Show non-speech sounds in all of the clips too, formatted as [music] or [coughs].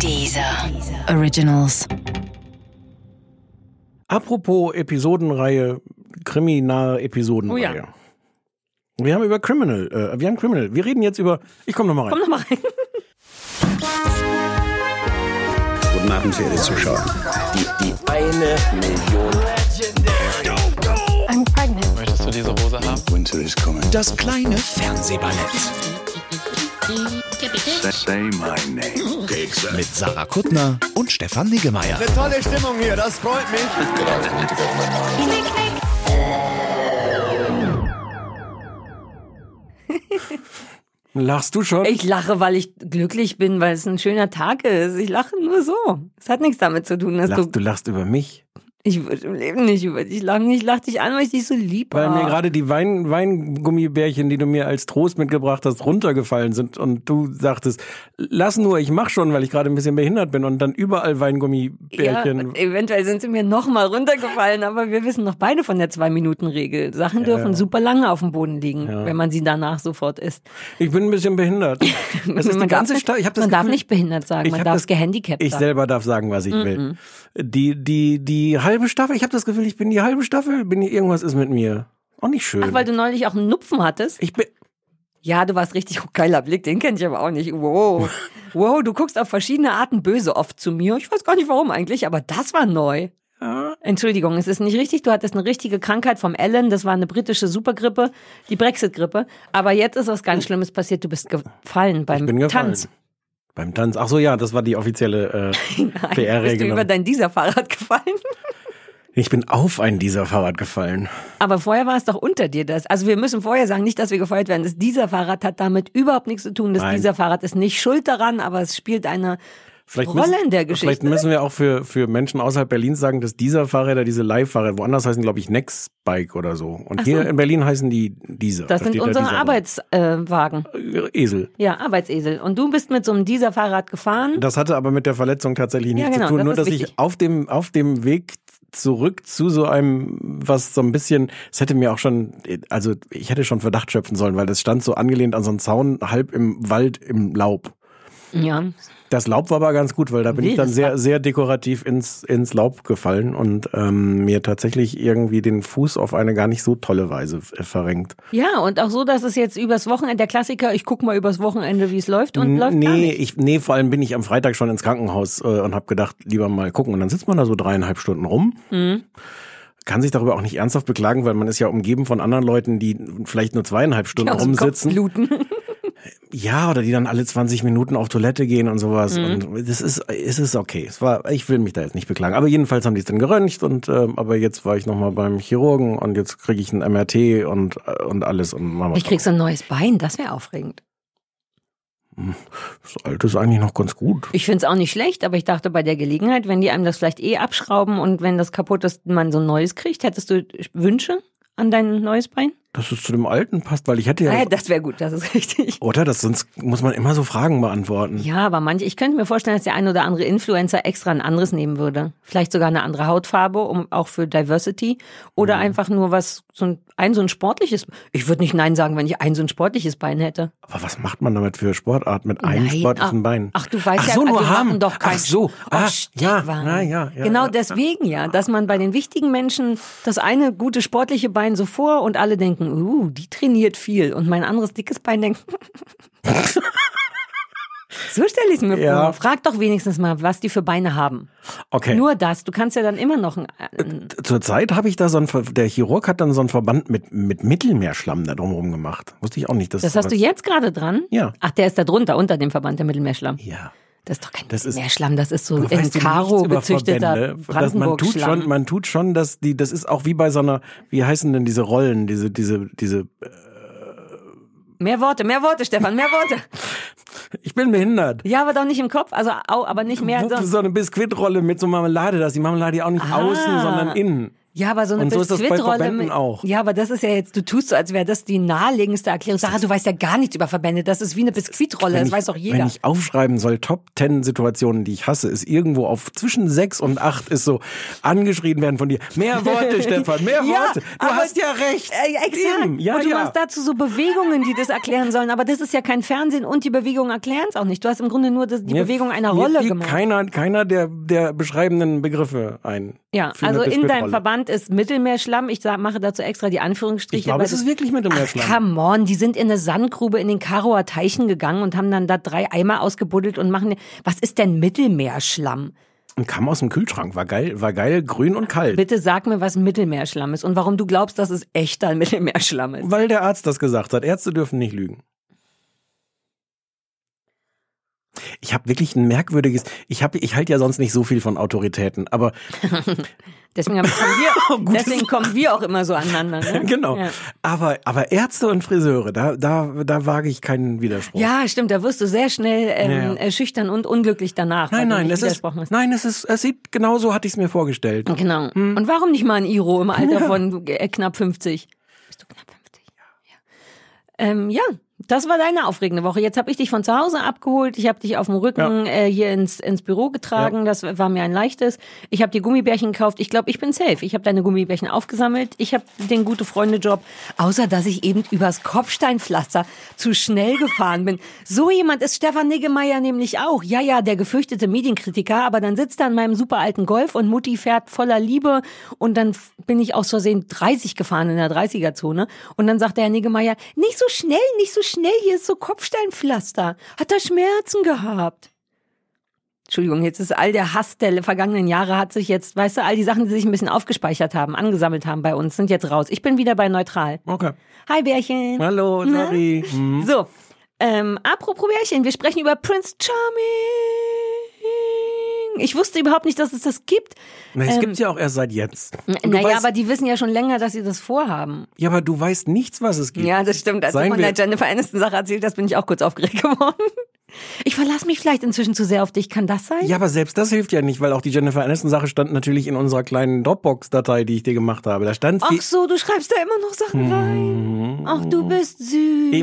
Dieser Originals. Apropos Episodenreihe, kriminal Episodenreihe. Oh ja. Wir haben über Criminal, äh, wir haben Criminal. Wir reden jetzt über, ich komme nochmal rein. Komm noch mal rein. Guten Abend, verehrte Zuschauer. Die, die eine Million. I'm pregnant. Möchtest du diese Hose haben? Winter is coming. Das kleine Fernsehballett. Mit Sarah Kuttner und Stefan Niggemeier. Tolle Stimmung hier, das freut mich. [laughs] Lachst du schon? Ich lache, weil ich glücklich bin, weil es ein schöner Tag ist. Ich lache nur so. Es hat nichts damit zu tun, dass lachst, du. du lachst über mich. Ich würde im Leben nicht über dich lachen. Ich lache dich an, weil ich dich so lieb Weil mir habe. gerade die Wein, Weingummibärchen, die du mir als Trost mitgebracht hast, runtergefallen sind und du sagtest, lass nur, ich mach schon, weil ich gerade ein bisschen behindert bin und dann überall Ja, Weingummibärchen. und eventuell sind sie mir nochmal runtergefallen, aber wir wissen noch beide von der Zwei-Minuten-Regel. Sachen dürfen super lange auf dem Boden liegen, wenn man sie danach sofort isst. Ich bin ein bisschen behindert. [laughs] Das ist die man darf ganze nicht, Stadt. Ich hab das man darf nicht behindert sagen, Ich man darf das- gehandicapt Ich sagen. selber darf sagen, was ich will. Die, die, die halbe Staffel, ich habe das Gefühl, ich bin die halbe Staffel, bin ich, irgendwas ist mit mir. Auch nicht schön. Ach, weil du neulich auch einen Nupfen hattest? ich bin, Ja, du warst richtig geiler Blick, den kenn ich aber auch nicht. Wow. [laughs] Wow, du guckst auf verschiedene Arten böse oft zu mir. Ich weiß gar nicht warum eigentlich, aber das war neu. Entschuldigung, es ist nicht richtig. Du hattest eine richtige Krankheit vom Ellen. Das war eine britische Supergrippe, die Brexit-Grippe. Aber jetzt ist was ganz Schlimmes passiert. Du bist gefallen beim ich bin gefallen. Tanz. Beim Tanz. Ach so, ja, das war die offizielle äh, [laughs] Bist du über dein Dieser-Fahrrad gefallen? Ich bin auf ein dieser Fahrrad gefallen. Aber vorher war es doch unter dir das. Also wir müssen vorher sagen, nicht, dass wir gefeuert werden. Das dieser Fahrrad hat damit überhaupt nichts zu tun. Das Nein. dieser Fahrrad ist nicht schuld daran, aber es spielt eine Vielleicht Rolle müssen, in der Vielleicht Geschichte. müssen wir auch für, für Menschen außerhalb Berlins sagen, dass dieser Fahrräder, diese Leihfahrräder, woanders heißen, glaube ich, Nextbike oder so. Und Ach hier so. in Berlin heißen die diese. Das Da sind unsere dieser Arbeitswagen. drauf. Esel. Ja, Arbeitsesel. Und du bist mit so einem dieser Fahrrad gefahren. Das hatte aber mit der Verletzung tatsächlich nichts Ja, genau, zu tun. das Nur, dass wichtig. ich auf dem, auf dem Weg zurück zu so einem, was so ein bisschen, es hätte mir auch schon, also ich hätte schon Verdacht schöpfen sollen, weil das stand so angelehnt an so einen Zaun, halb im Wald im Laub. Ja. Das Laub war aber ganz gut, weil da bin ich dann Wildes sehr, sehr dekorativ ins, ins Laub gefallen und ähm, mir tatsächlich irgendwie den Fuß auf eine gar nicht so tolle Weise äh, verrenkt. Ja, und auch so, dass es jetzt übers Wochenende, der Klassiker, ich guck mal übers Wochenende, wie es läuft und läuft nee, gar nicht. ich, nee, vor allem bin ich am Freitag schon ins Krankenhaus äh, und habe gedacht, lieber mal gucken. Und dann sitzt man da so dreieinhalb Stunden rum. Mhm. Kann sich darüber auch nicht ernsthaft beklagen, weil man ist ja umgeben von anderen Leuten, die vielleicht nur zweieinhalb Stunden Kopf rumsitzen. bluten. Ja, oder die dann alle 20 Minuten auf Toilette gehen und sowas. Mhm. Und das ist, es ist okay. Es war, ich will mich da jetzt nicht beklagen. Aber jedenfalls haben die es dann geröntgt und ähm, aber jetzt war ich nochmal beim Chirurgen und jetzt kriege ich ein MRT und äh, und alles und Mama. Ich krieg so ein neues Bein, das wäre aufregend. Das alte ist eigentlich noch ganz gut. Ich find's auch nicht schlecht, aber ich dachte bei der Gelegenheit, wenn die einem das vielleicht eh abschrauben und wenn das kaputt ist, man so ein neues kriegt, hättest du Wünsche an dein neues Bein? Dass es zu dem alten passt, weil ich hätte ja. Äh, das wäre gut, das ist [laughs] richtig. Oder? Das, sonst muss man immer so Fragen beantworten. Ja, aber manche, ich könnte mir vorstellen, dass der ein oder andere Influencer extra ein anderes nehmen würde. Vielleicht sogar eine andere Hautfarbe, um auch für Diversity. Oder einfach nur was, so ein, ein so ein sportliches. Ich würde nicht Nein sagen, wenn ich ein so ein sportliches Bein hätte. Aber was macht man damit für Sportart mit einem Nein, sportlichen ach, Bein? Ach, du weißt ach ja, so, nur wir haben. doch kein Ach so, Oh, ah, ja, na, ja, ja, Genau ja. deswegen ja, dass man bei den wichtigen Menschen das eine gute sportliche Bein so vor und alle denken, uh, die trainiert viel und mein anderes dickes Bein denkt. [laughs] so stelle ich es mir Ja. vor. Frag doch wenigstens mal, was die für Beine haben. Okay. Nur das. Du kannst ja dann immer noch ein. ein Zurzeit habe ich da so ein, der Chirurg hat dann so einen Verband mit, mit Mittelmeerschlamm da drumherum gemacht. Wusste ich auch nicht. Dass das hast du jetzt gerade dran? Ja. Ach, der ist da drunter, unter dem Verband der Mittelmeerschlamm. Ja. Das ist doch kein Das ist- Mittelmeerschlamm, das ist so in Karo gezüchteter. Das, man tut schon, man tut schon, dass die, das ist auch wie bei so einer, wie heißen denn diese Rollen, diese, diese, diese, Mehr Worte, mehr Worte, Stefan, mehr Worte. [laughs] ich bin behindert. Ja, aber doch nicht im Kopf, also au, aber nicht mehr so. so eine Biskuitrolle mit so Marmelade, dass die Marmelade ja auch nicht Ah. außen, sondern innen. Ja, aber so eine Und so ist das bei Biskuitrolle Verbänden mit- auch. Ja, aber das ist ja jetzt, du tust so, als wäre das die naheliegendste Erklärung. Sarah, du weißt ja gar nichts über Verbände. Das ist wie eine Biskuitrolle, Wenn das ich, weiß doch Wenn jeder. ich aufschreiben soll, Top 10 Situationen, die ich hasse, ist irgendwo auf zwischen 6 und 8 ist so angeschrien werden von dir. Mehr Worte, [laughs] Stefan, mehr Ja, Worte. Du hast ja recht. Äh, exakt. Eben. Ja, und du ja. machst dazu so Bewegungen, die das erklären sollen. Aber das ist ja kein Fernsehen und die Bewegungen erklären es auch nicht. Du hast im Grunde nur das, die Mir- Bewegung einer Rolle gemacht. Keiner, keiner der, der beschreibenden Begriffe ein. Ja, also in deinem Biskuitrolle. Verband ist Mittelmeerschlamm. Ich sag, mache dazu extra die Anführungsstriche. Ich glaube, es ist wirklich Mittelmeerschlamm. Come on, die sind in eine Sandgrube in den Karower Teichen gegangen und haben dann da drei Eimer ausgebuddelt und machen. Was ist denn Mittelmeerschlamm? Und kam aus dem Kühlschrank. War geil, war geil, grün und kalt. Bitte sag mir, was Mittelmeerschlamm ist und warum du glaubst, dass es echter Mittelmeerschlamm ist. Weil der Arzt das gesagt hat. Ärzte dürfen nicht lügen. Ich habe wirklich ein merkwürdiges. Ich habe, ich halte ja sonst nicht so viel von Autoritäten, aber [laughs] Deswegen, kommen [laughs] wir, Gutes- deswegen kommen wir auch immer so aneinander. Ne? [laughs] genau. Ja. Aber aber Ärzte und Friseure, da da da wage ich keinen Widerspruch. Ja, stimmt, da wirst du sehr schnell ähm, Ja, ja. schüchtern und unglücklich danach. Nein, nein, es ist, hast. nein, es ist, es sieht genau so hatte ich es mir vorgestellt. Genau. Hm. Und warum nicht mal ein Iro im Alter von äh, knapp 50? Bist du knapp 50? Ja. Ähm, ja, das war deine aufregende Woche. Jetzt habe ich dich von zu Hause abgeholt. Ich habe dich auf dem Rücken äh, hier ins, ins Büro getragen. Das war mir ein leichtes. Ich habe dir Gummibärchen gekauft. Ich glaube, ich bin safe. Ich habe deine Gummibärchen aufgesammelt. Ich habe den gute Freunde-Job. Außer, dass ich eben übers Kopfsteinpflaster zu schnell gefahren bin. So jemand ist Stefan Niggemeier nämlich auch. Ja, ja, der gefürchtete Medienkritiker. Aber dann sitzt er in meinem super alten Golf und Mutti fährt voller Liebe. Und dann bin ich aus Versehen 30 gefahren in der 30er-Zone. Und dann sagt der Herr Niggemeier, nicht so schnell, nicht so schnell. Hier ist so Kopfsteinpflaster. Hat er Schmerzen gehabt? Entschuldigung, jetzt ist all der Hass der vergangenen Jahre hat sich jetzt, weißt du, all die Sachen, die sich ein bisschen aufgespeichert haben, angesammelt haben bei uns, sind jetzt raus. Ich bin wieder bei neutral. Okay. Hi Bärchen. Hallo, Na? sorry. Hm. So, ähm, apropos Bärchen, wir sprechen über Prince Charming. Ich wusste überhaupt nicht, dass es das gibt. Na, es Ähm, gibt's ja auch erst seit jetzt. Du Naja, weißt, aber die wissen ja schon länger, dass sie das vorhaben. ja, aber du weißt nichts, was es gibt. Ja, das stimmt. Als du Seien von wir- der Jennifer Aniston Sache erzählt hast, bin ich auch kurz aufgeregt [laughs] geworden. Ich verlasse mich vielleicht inzwischen zu sehr auf dich. Kann das sein? Ja, aber selbst das hilft ja nicht, weil auch die Jennifer Aniston Sache stand natürlich in unserer kleinen Dropbox-Datei, die ich dir gemacht habe. Da stand Ach so, du schreibst da immer noch Sachen rein. Ach, du bist süß.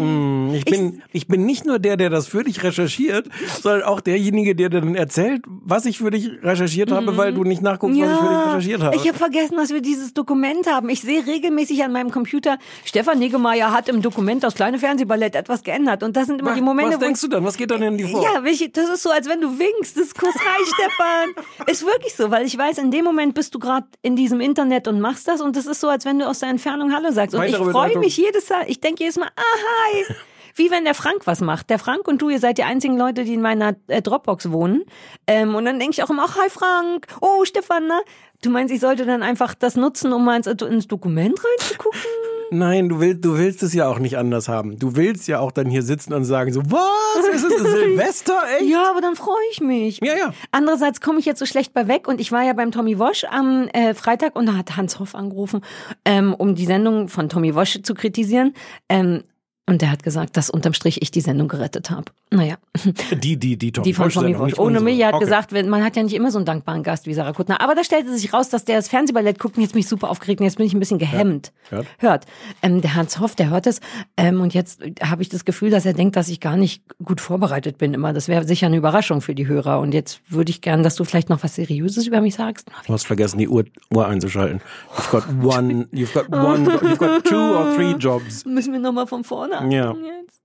Ich bin, ich bin nicht nur der, der das für dich recherchiert, sondern auch derjenige, der dir dann erzählt, was ich für dich recherchiert habe, weil du nicht nachguckst, was ich für dich recherchiert habe. ich habe vergessen, dass wir dieses Dokument haben. Ich sehe regelmäßig an meinem Computer, Stefan Niggemeier hat im Dokument das kleine Fernsehballett etwas geändert. Und das sind immer die Momente, was wo denkst du dann? Was geht dann in die vor? Ja, das ist so, als wenn du winkst. Das ist Kuss rein, Stefan. [laughs] Ist wirklich so, weil ich weiß, in dem Moment bist du gerade in diesem Internet und machst das und das ist so, als wenn du aus der Entfernung Hallo sagst. Und ich freue mich jedes Mal, ich denke jedes Mal, ah, hi. Wie wenn der Frank was macht. Der Frank und du, ihr seid die einzigen Leute, die in meiner äh, Dropbox wohnen. Ähm, und dann denke ich auch immer, ach, hi Frank. Oh, Stefan, na? Du meinst, ich sollte dann einfach das nutzen, um mal ins, ins Dokument reinzugucken? Nein, du willst, du willst es ja auch nicht anders haben. Du willst ja auch dann hier sitzen und sagen so, was? Ist es [laughs] Silvester? Echt? Ja, aber dann freue ich mich. Ja, ja. Andererseits komme ich jetzt so schlecht bei weg und ich war ja beim Tommy Wosch am äh, Freitag und da hat Hans Hoff angerufen, ähm, um die Sendung von Tommy Wosch zu kritisieren. Ähm, und der hat gesagt, dass unterm Strich ich die Sendung gerettet habe. Naja, Die, die, die Tommy die von Tommy nicht Ohne unsere. mich, hat Okay. gesagt, man hat ja nicht immer so einen dankbaren Gast wie Sarah Kuttner. Aber da stellte sich raus, dass der das Fernsehballett guckt und jetzt bin ich super aufgeregt und jetzt bin ich ein bisschen gehemmt. Hört. Hört. Ähm, der Hans Hoff, der hört es. Ähm, und jetzt habe ich das Gefühl, dass er denkt, dass ich gar nicht gut vorbereitet bin immer. Das wäre sicher eine Überraschung für die Hörer. Und jetzt würde ich gern, dass du vielleicht noch was Seriöses über mich sagst. Du hast vergessen, die Uhr, Uhr einzuschalten. You've got one, you've got one, you've got two or three jobs. Müssen wir nochmal von vorne Ja. jetzt?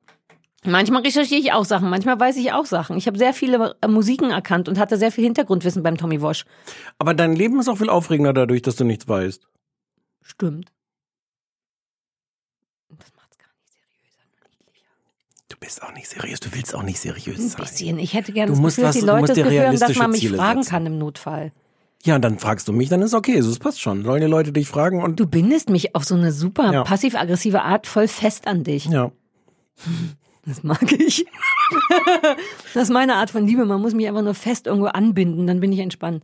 Manchmal recherchiere ich auch Sachen, manchmal weiß ich auch Sachen. Ich habe sehr viele äh, Musiken erkannt und hatte sehr viel Hintergrundwissen beim Tommy Wosch. Aber dein Leben ist auch viel aufregender dadurch, dass du nichts weißt. Stimmt. Das macht's gar nicht seriöser, nur niedlicher. Du bist auch nicht seriös, du willst auch nicht seriös Ein sein. bisschen. Ich hätte gerne Du das Gefühl, dass die Leute das Gefühl haben, dass man mich fragen setzen. kann im Notfall. Ja, und dann fragst du mich, dann ist okay, so, das passt schon. Sollen die Leute dich fragen und Du bindest mich auf so eine super Ja. passiv-aggressive Art voll fest an dich. ja. Das mag ich. [laughs] das ist meine Art von Liebe. Man muss mich einfach nur fest irgendwo anbinden, dann bin ich entspannt.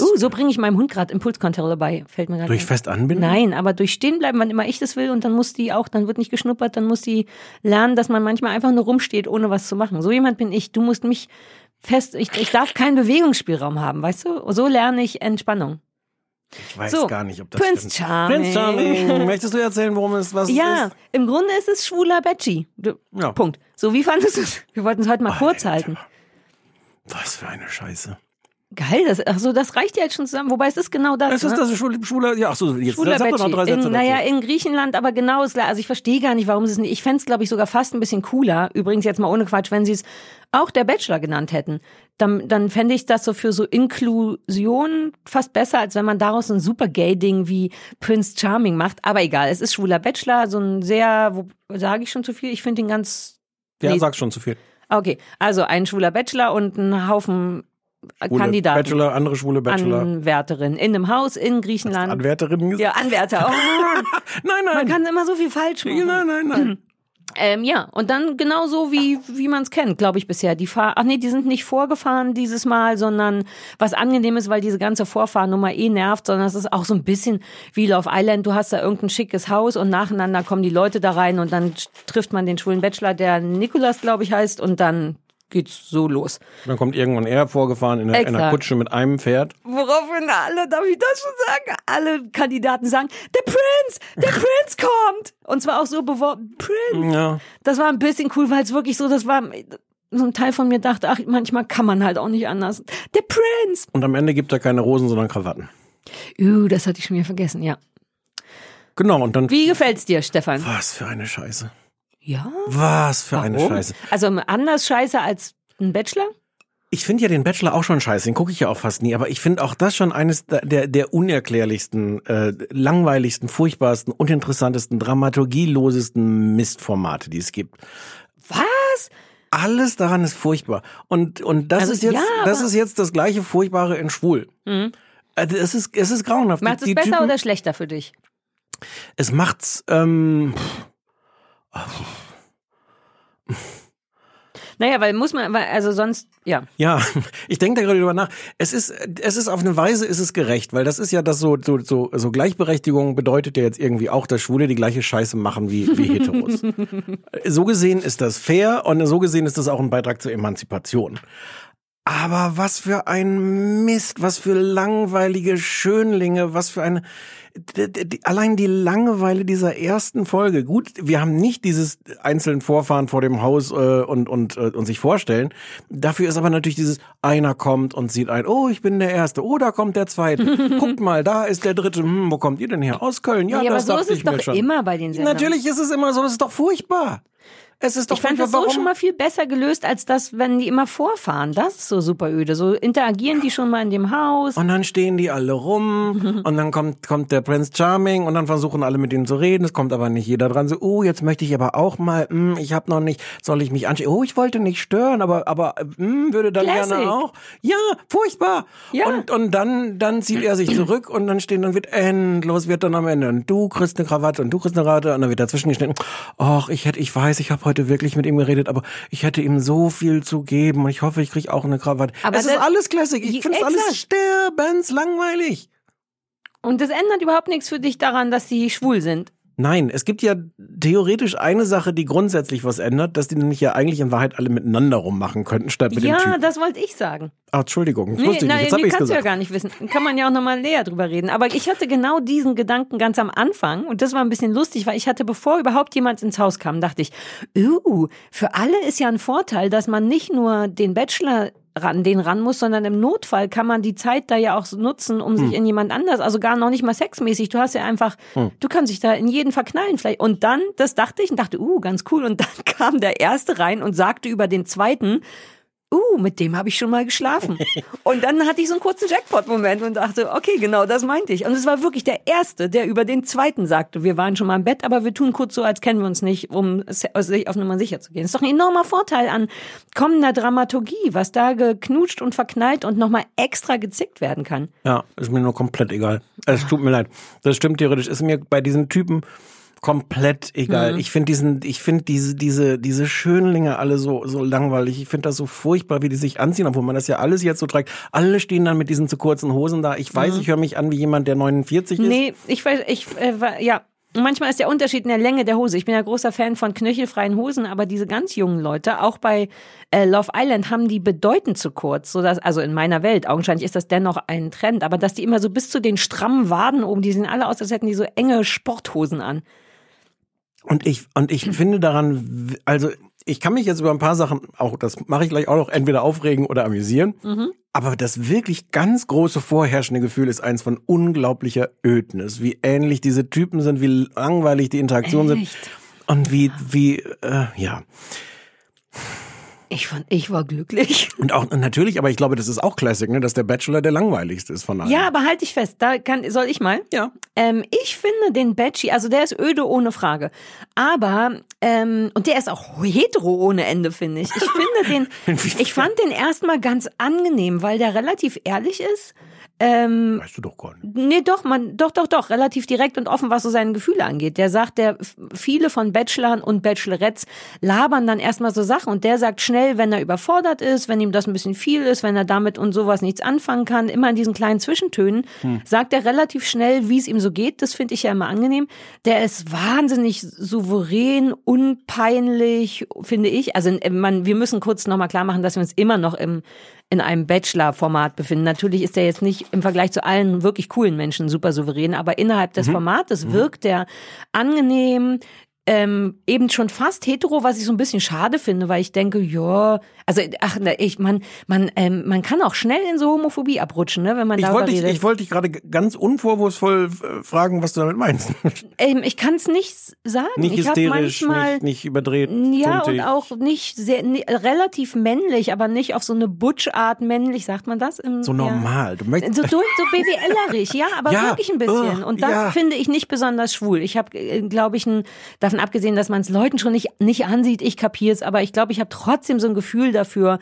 Uh, so bringe ich meinem Hund gerade Impulskontrolle bei. Fällt mir gerade durch ein. fest anbinden? Nein, aber durch stehen bleiben, wann immer ich das will und dann muss die auch, dann wird nicht geschnuppert, dann muss die lernen, dass man manchmal einfach nur rumsteht, ohne was zu machen. So jemand bin ich. Du musst mich fest, ich, ich darf keinen Bewegungsspielraum haben, weißt du? So lerne ich Entspannung. Ich weiß So, gar nicht, ob das Prince stimmt. Charming. Prince Charming. [laughs] Möchtest du erzählen, worum es was Ja, ist? im Grunde ist es schwuler Betschi. Ja. Punkt. So, wie fandest du es? Wir wollten es heute mal kurz Alter. halten. Was für eine Scheiße. Geil, das, ach so, das reicht ja jetzt schon zusammen. Wobei es ist genau das. Es ist ne? das schwule, schwule ja, ach so, jetzt sag doch noch drei Sätze in, naja, in Griechenland, aber genau ist klar. Also ich verstehe gar nicht, warum sie es nicht. Ich fände es, glaube ich, sogar fast ein bisschen cooler. Übrigens jetzt mal ohne Quatsch, wenn sie es auch der Bachelor genannt hätten. Dann, dann fände ich das so für so Inklusion fast besser, als wenn man daraus ein super Gay-Ding wie Prince Charming macht. Aber egal, es ist schwuler Bachelor, so ein sehr, wo sage ich schon zu viel? Ich finde ihn ganz. Ja, nee. sag schon zu viel. Okay, also ein schwuler Bachelor und ein Haufen Schwule Kandidaten. Bachelor, andere schwule Bachelor. Anwärterin in einem Haus in Griechenland. Anwärterinnen gesagt? Ja, Anwärter. Oh. [laughs] Nein, nein. Man kann immer so viel falsch machen. nein, nein, nein. [clears throat] Ähm, ja, und dann genauso wie, wie man es kennt, glaube ich bisher. Die Fahr Ach nee, die sind nicht vorgefahren dieses Mal, sondern was angenehm ist, weil diese ganze Vorfahrnummer eh nervt, sondern es ist auch so ein bisschen wie Love Island. Du hast da irgendein schickes Haus und nacheinander kommen die Leute da rein und dann trifft man den schwulen Bachelor, der Nikolas, glaube ich, heißt, und dann geht's so los. Dann kommt irgendwann er vorgefahren in einer, in einer. Kutsche mit einem Pferd. Woraufhin alle, darf ich das schon sagen? Alle Kandidaten sagen, der Prinz, der Prinz kommt. Und zwar auch so beworben, Prinz. Ja. Das war ein bisschen cool, weil es wirklich so, das war, so ein Teil von mir dachte, ach, manchmal kann man halt auch nicht anders. Der Prinz. Und am Ende gibt er keine Rosen, sondern Krawatten. Uh, das hatte ich schon wieder vergessen, ja. Genau, und dann. Wie gefällt's dir, Stefan? Was für eine Scheiße. Ja. Was für eine Warum? Scheiße. Also anders scheiße als ein Bachelor? Ich finde ja den Bachelor auch schon scheiße, den gucke ich ja auch fast nie, aber ich finde auch das schon eines der, der unerklärlichsten, äh, langweiligsten, furchtbarsten, uninteressantesten, dramaturgielosesten Mistformate, die es gibt. Was? Alles daran ist furchtbar. Und, und das Also, ist jetzt, ja, das ist jetzt das gleiche Furchtbare in Schwul. Also es ist, es ist grauenhaft. Macht es besser Typen- oder schlechter für dich? Es macht's, ähm, Naja, weil muss man, weil, also sonst, ja. Ja, ich denke da gerade drüber nach. Es ist, es ist auf eine Weise ist es gerecht, weil das ist ja das so, so, so, so Gleichberechtigung bedeutet ja jetzt irgendwie auch, dass Schwule die gleiche Scheiße machen wie, wie Heteros. [laughs] so gesehen ist das fair und so gesehen ist das auch ein Beitrag zur Emanzipation. Aber was für ein Mist, was für langweilige Schönlinge, was für eine, allein die Langeweile dieser ersten Folge. Gut, wir haben nicht dieses einzelnen Vorfahren vor dem Haus äh, und, und, äh, und sich vorstellen. Dafür ist aber natürlich dieses, einer kommt und sieht ein, oh, ich bin der Erste, oh, da kommt der Zweite. [laughs] Guckt mal, da ist der Dritte. Hm, wo kommt ihr denn her? Aus Köln. Ja, Ja, aber das so dachte ist es doch schon. immer bei den Sendern. Natürlich ist es immer so, es ist doch furchtbar. Es ist doch Ich fand das so schon mal viel besser gelöst, als das, wenn die immer vorfahren. Das ist so super öde. So interagieren die schon mal in dem Haus. Und dann stehen die alle rum [laughs] und dann kommt, kommt der Prince Charming und dann versuchen alle mit ihnen zu reden. Es kommt aber nicht jeder dran. So, oh, jetzt möchte ich aber auch mal, hm, ich habe noch nicht, soll ich mich anschauen? Oh, ich wollte nicht stören, aber, aber hm, würde dann Classic. gerne auch. Ja, furchtbar. Ja. Und, und dann, dann zieht er sich [clears throat] zurück und dann stehen, dann wird endlos, wird dann am Ende. Und du kriegst eine Krawatte und du kriegst eine Krawatte und dann wird dazwischen geschnitten. Och, ich hätte, ich weiß, ich habe heute wirklich mit ihm geredet, aber ich hätte ihm so viel zu geben und ich hoffe, ich krieg auch eine Krawatte. Aber es ist alles Classic. Ich finde es alles sterbenslangweilig. Und das ändert überhaupt nichts für dich daran, dass sie schwul sind. Nein, es gibt ja theoretisch eine Sache, die grundsätzlich was ändert, dass die nämlich ja eigentlich in Wahrheit alle miteinander rummachen könnten, statt mit dem Ja, das wollte ich sagen. Ach, Entschuldigung, Nee, wusste ich nein, nicht. Jetzt nee, kannst du ja gar nicht wissen. Kann man ja auch nochmal näher drüber reden. Aber ich hatte genau diesen Gedanken ganz am Anfang und das war ein bisschen lustig, weil ich hatte, bevor überhaupt jemand ins Haus kam, dachte ich, uh, für alle ist ja ein Vorteil, dass man nicht nur den Bachelor ran, den ran muss, sondern im Notfall kann man die Zeit da ja auch nutzen, um Hm. sich in jemand anders, also gar noch nicht mal sexmäßig. Du hast ja einfach, Hm. du kannst dich da in jeden verknallen vielleicht. Und dann, das dachte ich und dachte, uh, ganz cool. Und dann [laughs] kam der Erste rein und sagte über den Zweiten, uh, mit dem habe ich schon mal geschlafen. [laughs] und dann hatte ich so einen kurzen Jackpot-Moment und dachte, okay, genau das meinte ich. Und es war wirklich der Erste, der über den Zweiten sagte, wir waren schon mal im Bett, aber wir tun kurz so, als kennen wir uns nicht, um auf Nummer sicher zu gehen. ist doch ein enormer Vorteil an kommender Dramaturgie, was da geknutscht und verknallt und nochmal extra gezickt werden kann. Ja, ist mir nur komplett egal. Es tut mir leid. Das stimmt theoretisch. Ist mir bei diesen Typen komplett Mhm. egal. Ich finde diesen, ich finde diese, diese, diese Schönlinge alle so, so langweilig. Ich finde das so furchtbar, wie die sich anziehen, obwohl man das ja alles jetzt so trägt. Alle stehen dann mit diesen zu kurzen Hosen da. Ich weiß, ich höre mich an wie jemand, der 49 ist. Mhm. Nee, ich weiß, ich, äh, ja. Manchmal ist der Unterschied in der Länge der Hose. Ich bin ja großer Fan von knöchelfreien Hosen, aber diese ganz jungen Leute, auch bei äh, Love Island, haben die bedeutend zu kurz. So dass, also in meiner Welt, augenscheinlich ist das dennoch ein Trend, aber dass die immer so bis zu den strammen Waden oben, die sehen alle aus, als hätten die so enge Sporthosen an. Und ich, und ich finde daran, also ich kann mich jetzt über ein paar Sachen, auch das mache ich gleich auch noch, entweder aufregen oder amüsieren. Aber das wirklich ganz große vorherrschende Gefühl ist eins von unglaublicher Ödnis. Wie ähnlich diese Typen sind, wie langweilig die Interaktionen Echt? sind. Und wie, wie, äh, ja. Ich fand, ich war glücklich. [laughs] Und auch natürlich, aber ich glaube, das ist auch Classic, ne, dass der Bachelor der langweiligste ist von allen. Ja, aber halt dich fest, da kann, soll ich mal? Ja. Ähm, ich finde den Batchy, also der ist öde ohne Frage. Aber, ähm, und der ist auch hetero ohne Ende, finde ich. Ich finde den, [laughs] ich fand den erstmal ganz angenehm, weil der relativ ehrlich ist. Ähm, Weißt du doch gar nicht. Nee, doch, man, doch, doch, doch, relativ direkt und offen, was so seine Gefühle angeht. Der sagt, der viele von Bachelorn und Bachelorettes labern dann erstmal so Sachen und der sagt schnell, wenn er überfordert ist, wenn ihm das ein bisschen viel ist, wenn er damit und sowas nichts anfangen kann, immer in diesen kleinen Zwischentönen, sagt er relativ schnell, wie es ihm so geht. Das finde ich ja immer angenehm. Der ist wahnsinnig souverän, unpeinlich, finde ich. Also äh, man, wir müssen kurz nochmal klar machen, dass wir uns immer noch im in einem Bachelor-Format befinden. Natürlich ist er jetzt nicht im Vergleich zu allen wirklich coolen Menschen super souverän, aber innerhalb des Formates wirkt er angenehm, ähm, eben schon fast hetero, was ich so ein bisschen schade finde, weil ich denke, ja, also ach, ich man man ähm, man kann auch schnell in so Homophobie abrutschen, ne, wenn man Ich darüber wollte dich, redet. ich wollte dich gerade ganz unvorwurfsvoll äh, fragen, was du damit meinst. [laughs] ähm, ich kann es nicht sagen. nicht ich hysterisch, manchmal nicht, nicht überdreht. Ja, tuntig. und auch nicht sehr, ne, relativ männlich, aber nicht auf so eine Butch-Art männlich, sagt man das? Im, so ja. normal. Du möchtest, So, durch, so BWLerig, ja, aber [laughs] Ja, wirklich ein bisschen. ugh, Und das ja. finde ich nicht besonders schwul. Ich habe, glaube ich, ein, davon abgesehen, dass man es Leuten schon nicht, nicht ansieht, ich kapier's, aber ich glaube, ich habe trotzdem so ein Gefühl dafür.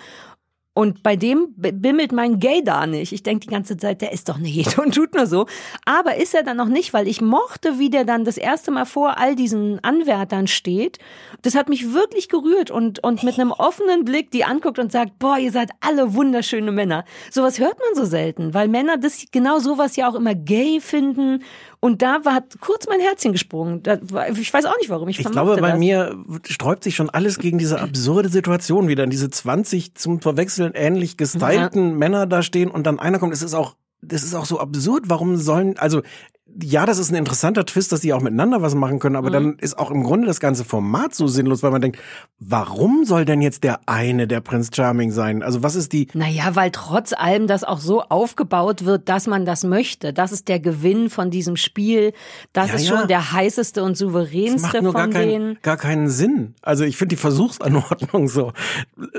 Und bei dem bimmelt mein Gay da nicht. Ich denke die ganze Zeit, der ist doch eine Hetero und tut nur so. Aber ist er dann noch nicht, weil ich mochte, wie der dann das erste Mal vor all diesen Anwärtern steht. Das hat mich wirklich gerührt und, und mit einem offenen Blick die anguckt und sagt, boah, ihr seid alle wunderschöne Männer. Sowas hört man so selten, weil Männer das genau sowas ja auch immer gay finden. Und da war hat kurz mein Herzchen gesprungen. Da ich weiß auch nicht warum. Ich, Ich glaube, bei das. mir sträubt sich schon alles gegen diese absurde Situation wieder. Diese 20 zum Verwechseln ähnlich gestylten Männer da stehen und dann einer kommt. Es ist auch, das ist auch so absurd. Warum sollen, also, ja, das ist ein interessanter Twist, dass die auch miteinander was machen können, aber Mhm. dann ist auch im Grunde das ganze Format so sinnlos, weil man denkt, warum soll denn jetzt der eine der Prince Charming sein? Also, was ist die, Naja, weil trotz allem das auch so aufgebaut wird, dass man das möchte. Das ist der Gewinn von diesem Spiel. Das Ja, ist ja. schon der heißeste und Das macht souveränste nur gar, von kein, denen. gar keinen Sinn. Also ich finde die Versuchsanordnung so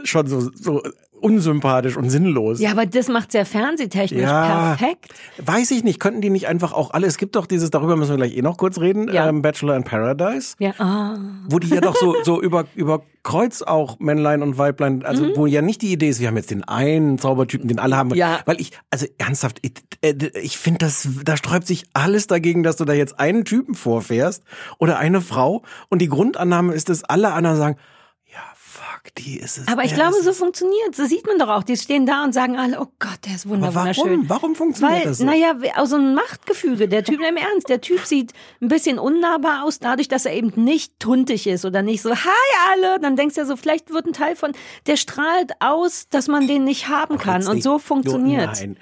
schon so, so unsympathisch und sinnlos. Ja, aber das macht's ja fernsehtechnisch Ja. perfekt. Weiß ich nicht, könnten die nicht einfach auch alle, es gibt doch dieses, darüber müssen wir gleich eh noch kurz reden, Ja. ähm, Bachelor in Paradise, Ja, ah. wo die ja doch so, so über, über Kreuz auch Männlein und Weiblein, also wo ja nicht die Idee ist, wir haben jetzt den einen Zaubertypen, den alle haben. Mhm. Ja. Weil ich, also ernsthaft, ich, äh, ich finde das, da sträubt sich alles dagegen, dass du da jetzt einen Typen vorfährst oder eine Frau und die Grundannahme ist, dass alle anderen sagen, fuck, die ist es. Aber ich glaube, so funktioniert. So sieht man doch auch. Die stehen da und sagen alle, oh Gott, der ist wunder- Aber warum? Warum funktioniert Weil, das so? naja, aus so ein Machtgefüge. Der Typ, [laughs] im Ernst, der Typ sieht ein bisschen unnahbar aus, dadurch, dass er eben nicht tuntig ist oder nicht so, hi alle. Dann denkst du ja so, vielleicht wird ein Teil von, der strahlt aus, dass man den nicht haben kann. Und so funktioniert. Nein.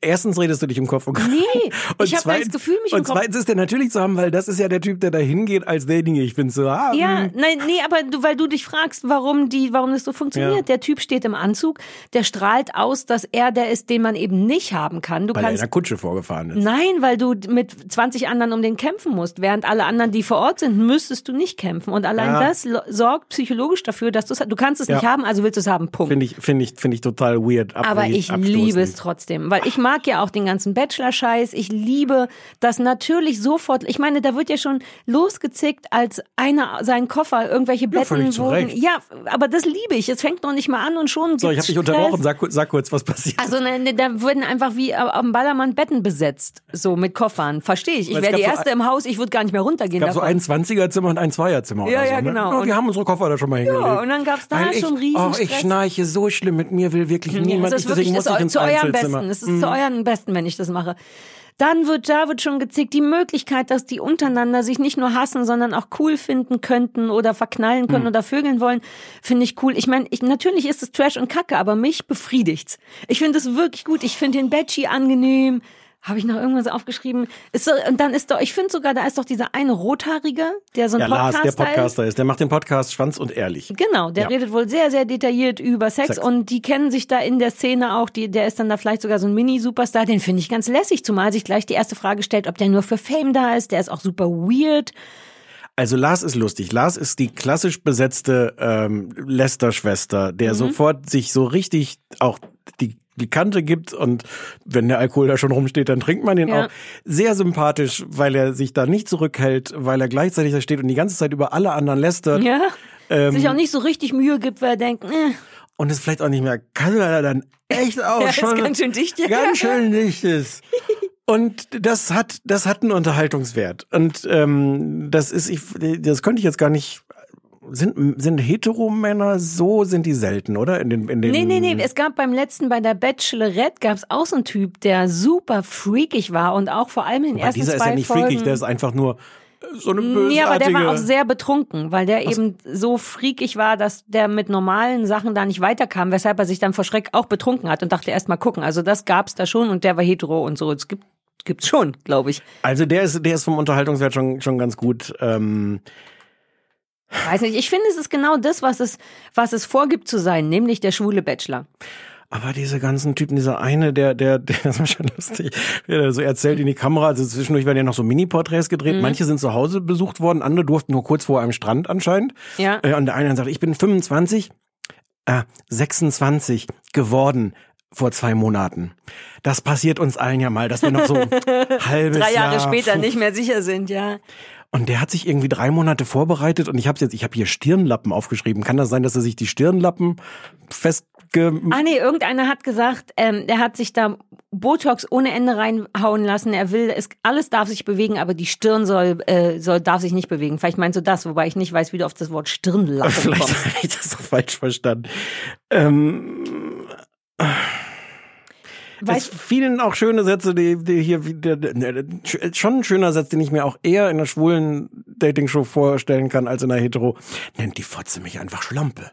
Erstens redest du dich im Kopf und Kopf. Nee, [laughs] und ich hab zweitens- das Gefühl, mich im Und Kopf- zweitens ist der natürlich zu haben, weil das ist ja der Typ, der da hingeht als derjenige, ich bin zu haben. Ja, nein, nee, aber du, weil du dich fragst, warum die, warum das so funktioniert. Ja. Der Typ steht im Anzug, der strahlt aus, dass er der ist, den man eben nicht haben kann. Du Weil er in kannst der Kutsche vorgefahren ist. Nein, weil du mit 20 anderen um den kämpfen musst. Während alle anderen, die vor Ort sind, müsstest du nicht kämpfen. Und allein Ja. das sorgt psychologisch dafür, dass du es, du kannst es nicht Ja. haben, also willst du es haben. Punkt. Finde ich, finde ich, finde ich total weird. Aber ich abstoßend. liebe es trotzdem, weil ich mag ja auch den ganzen Bachelor-Scheiß. Ich liebe das natürlich sofort. Ich meine, da wird ja schon losgezickt, als einer seinen Koffer, irgendwelche Ja, Betten zu wurden. Ja, aber das liebe ich. Es fängt noch nicht mal an und schon. So, ich habe dich unterbrochen. Sag, sag kurz, was passiert. Also ne, ne, da wurden einfach wie auf dem Ballermann Betten besetzt, so mit Koffern. Verstehe ich. Ich Es wäre gab die so erste im Haus, ich würde gar nicht mehr runtergehen. es gab so davon. ein 20er-Zimmer und ein Zweierzimmer. Ja, so, ja, ne? genau. Ja, Und- wir haben unsere Koffer da schon mal hingelegt. Ja, und dann gab's da Weil ich, schon riesen Oh, ich schnarche so schlimm. Mit mir will wirklich niemand. das ich, ist wirklich deswegen muss ich ins zu eurem Einzelzimmer. Besten. Es ist ist zu euren Besten, wenn ich das mache. Dann wird, da wird schon gezickt, die Möglichkeit, dass die untereinander sich nicht nur hassen, sondern auch cool finden könnten oder verknallen können oder vögeln wollen, finde ich cool. Ich meine, ich, natürlich ist es Trash und Kacke, aber mich befriedigt's. Ich finde es wirklich gut. Ich finde den Betsy angenehm. Habe ich noch irgendwas aufgeschrieben? Ist so, und dann ist doch, ich finde sogar, da ist doch dieser eine Rothaarige, der so ein Ja, Lars, Podcaster, der Podcaster ist. Der macht den Podcast Schwanz und Ehrlich. ist. Genau, der Ja. redet wohl sehr, sehr detailliert über Sex, Sex. und die kennen sich da in der Szene auch. Die, der ist dann da vielleicht sogar so ein Mini-Superstar. Den finde ich ganz lässig, zumal sich gleich die erste Frage stellt, ob der nur für Fame da ist. Der ist auch super weird. Also Lars ist lustig. Lars ist die klassisch besetzte ähm, Lester-Schwester, der Mhm. sofort sich so richtig auch die Kante gibt und wenn der Alkohol da schon rumsteht, dann trinkt man den Ja. auch. Sehr sympathisch, weil er sich da nicht zurückhält, weil er gleichzeitig da steht und die ganze Zeit über alle anderen lästert Ja. Ähm, sich auch nicht so richtig Mühe gibt, weil er denkt, äh, und es vielleicht auch nicht mehr kann, weil er dann echt auch [laughs] Ja, ist schon ganz schön dicht, ja. ganz schön dicht ist. [laughs] Und das hat, das hat einen Unterhaltungswert. Und ähm, das ist, ich, das könnte ich jetzt gar nicht. Sind, sind Heteromänner so, sind die selten, oder? In den, in den, Nee, nee, nee. Es gab beim letzten, bei der Bachelorette, gab es auch so einen Typ, der super freakig war und auch vor allem in den Aber ersten dieser ist zwei ja nicht Folgen. freakig, der ist einfach nur äh, so eine bösartige... Nee, aber der war auch sehr betrunken, weil der eben so freakig war, dass der mit normalen Sachen da nicht weiterkam, weshalb er sich dann vor Schreck auch betrunken hat und dachte erst mal gucken. Also das gab's da schon und der war hetero und so. Es gibt gibt's schon, glaube ich. Also der ist, der ist vom Unterhaltungswert schon, schon ganz gut. Ähm, Weiß nicht. Ich finde, es ist genau das, was es, was es vorgibt zu sein, nämlich der schwule Bachelor. Aber diese ganzen Typen, dieser eine, der, der, [laughs] der das war schon lustig, der so erzählt in die Kamera, also zwischendurch werden ja noch so Mini-Porträts Mhm. gedreht. Manche sind zu Hause besucht worden, andere durften nur kurz vor einem Strand anscheinend. Ja. Äh, Und der eine dann sagt, ich bin 25, äh, 26 geworden vor zwei Monaten. Das passiert uns allen ja mal, dass wir noch so ein [laughs] halbes Drei Jahre Jahr später nicht mehr sicher sind, ja. Und der hat sich irgendwie drei Monate vorbereitet und ich habe jetzt, ich habe hier Stirnlappen aufgeschrieben. Kann das sein, dass er sich die Stirnlappen festge... Ah nee, irgendeiner hat gesagt, ähm, der hat sich da Botox ohne Ende reinhauen lassen. Er will, es, alles darf sich bewegen, aber die Stirn soll, äh, soll darf sich nicht bewegen. Vielleicht meinst du das, wobei ich nicht weiß, wie du auf das Wort Stirnlappen Vielleicht kommst. habe ich das doch falsch verstanden. Ähm, es fielen auch schöne Sätze, die, die hier wieder, schon ein schöner Satz, den ich mir auch eher in einer schwulen Dating-Show vorstellen kann als in einer hetero. Nennt die Fotze mich einfach Schlampe.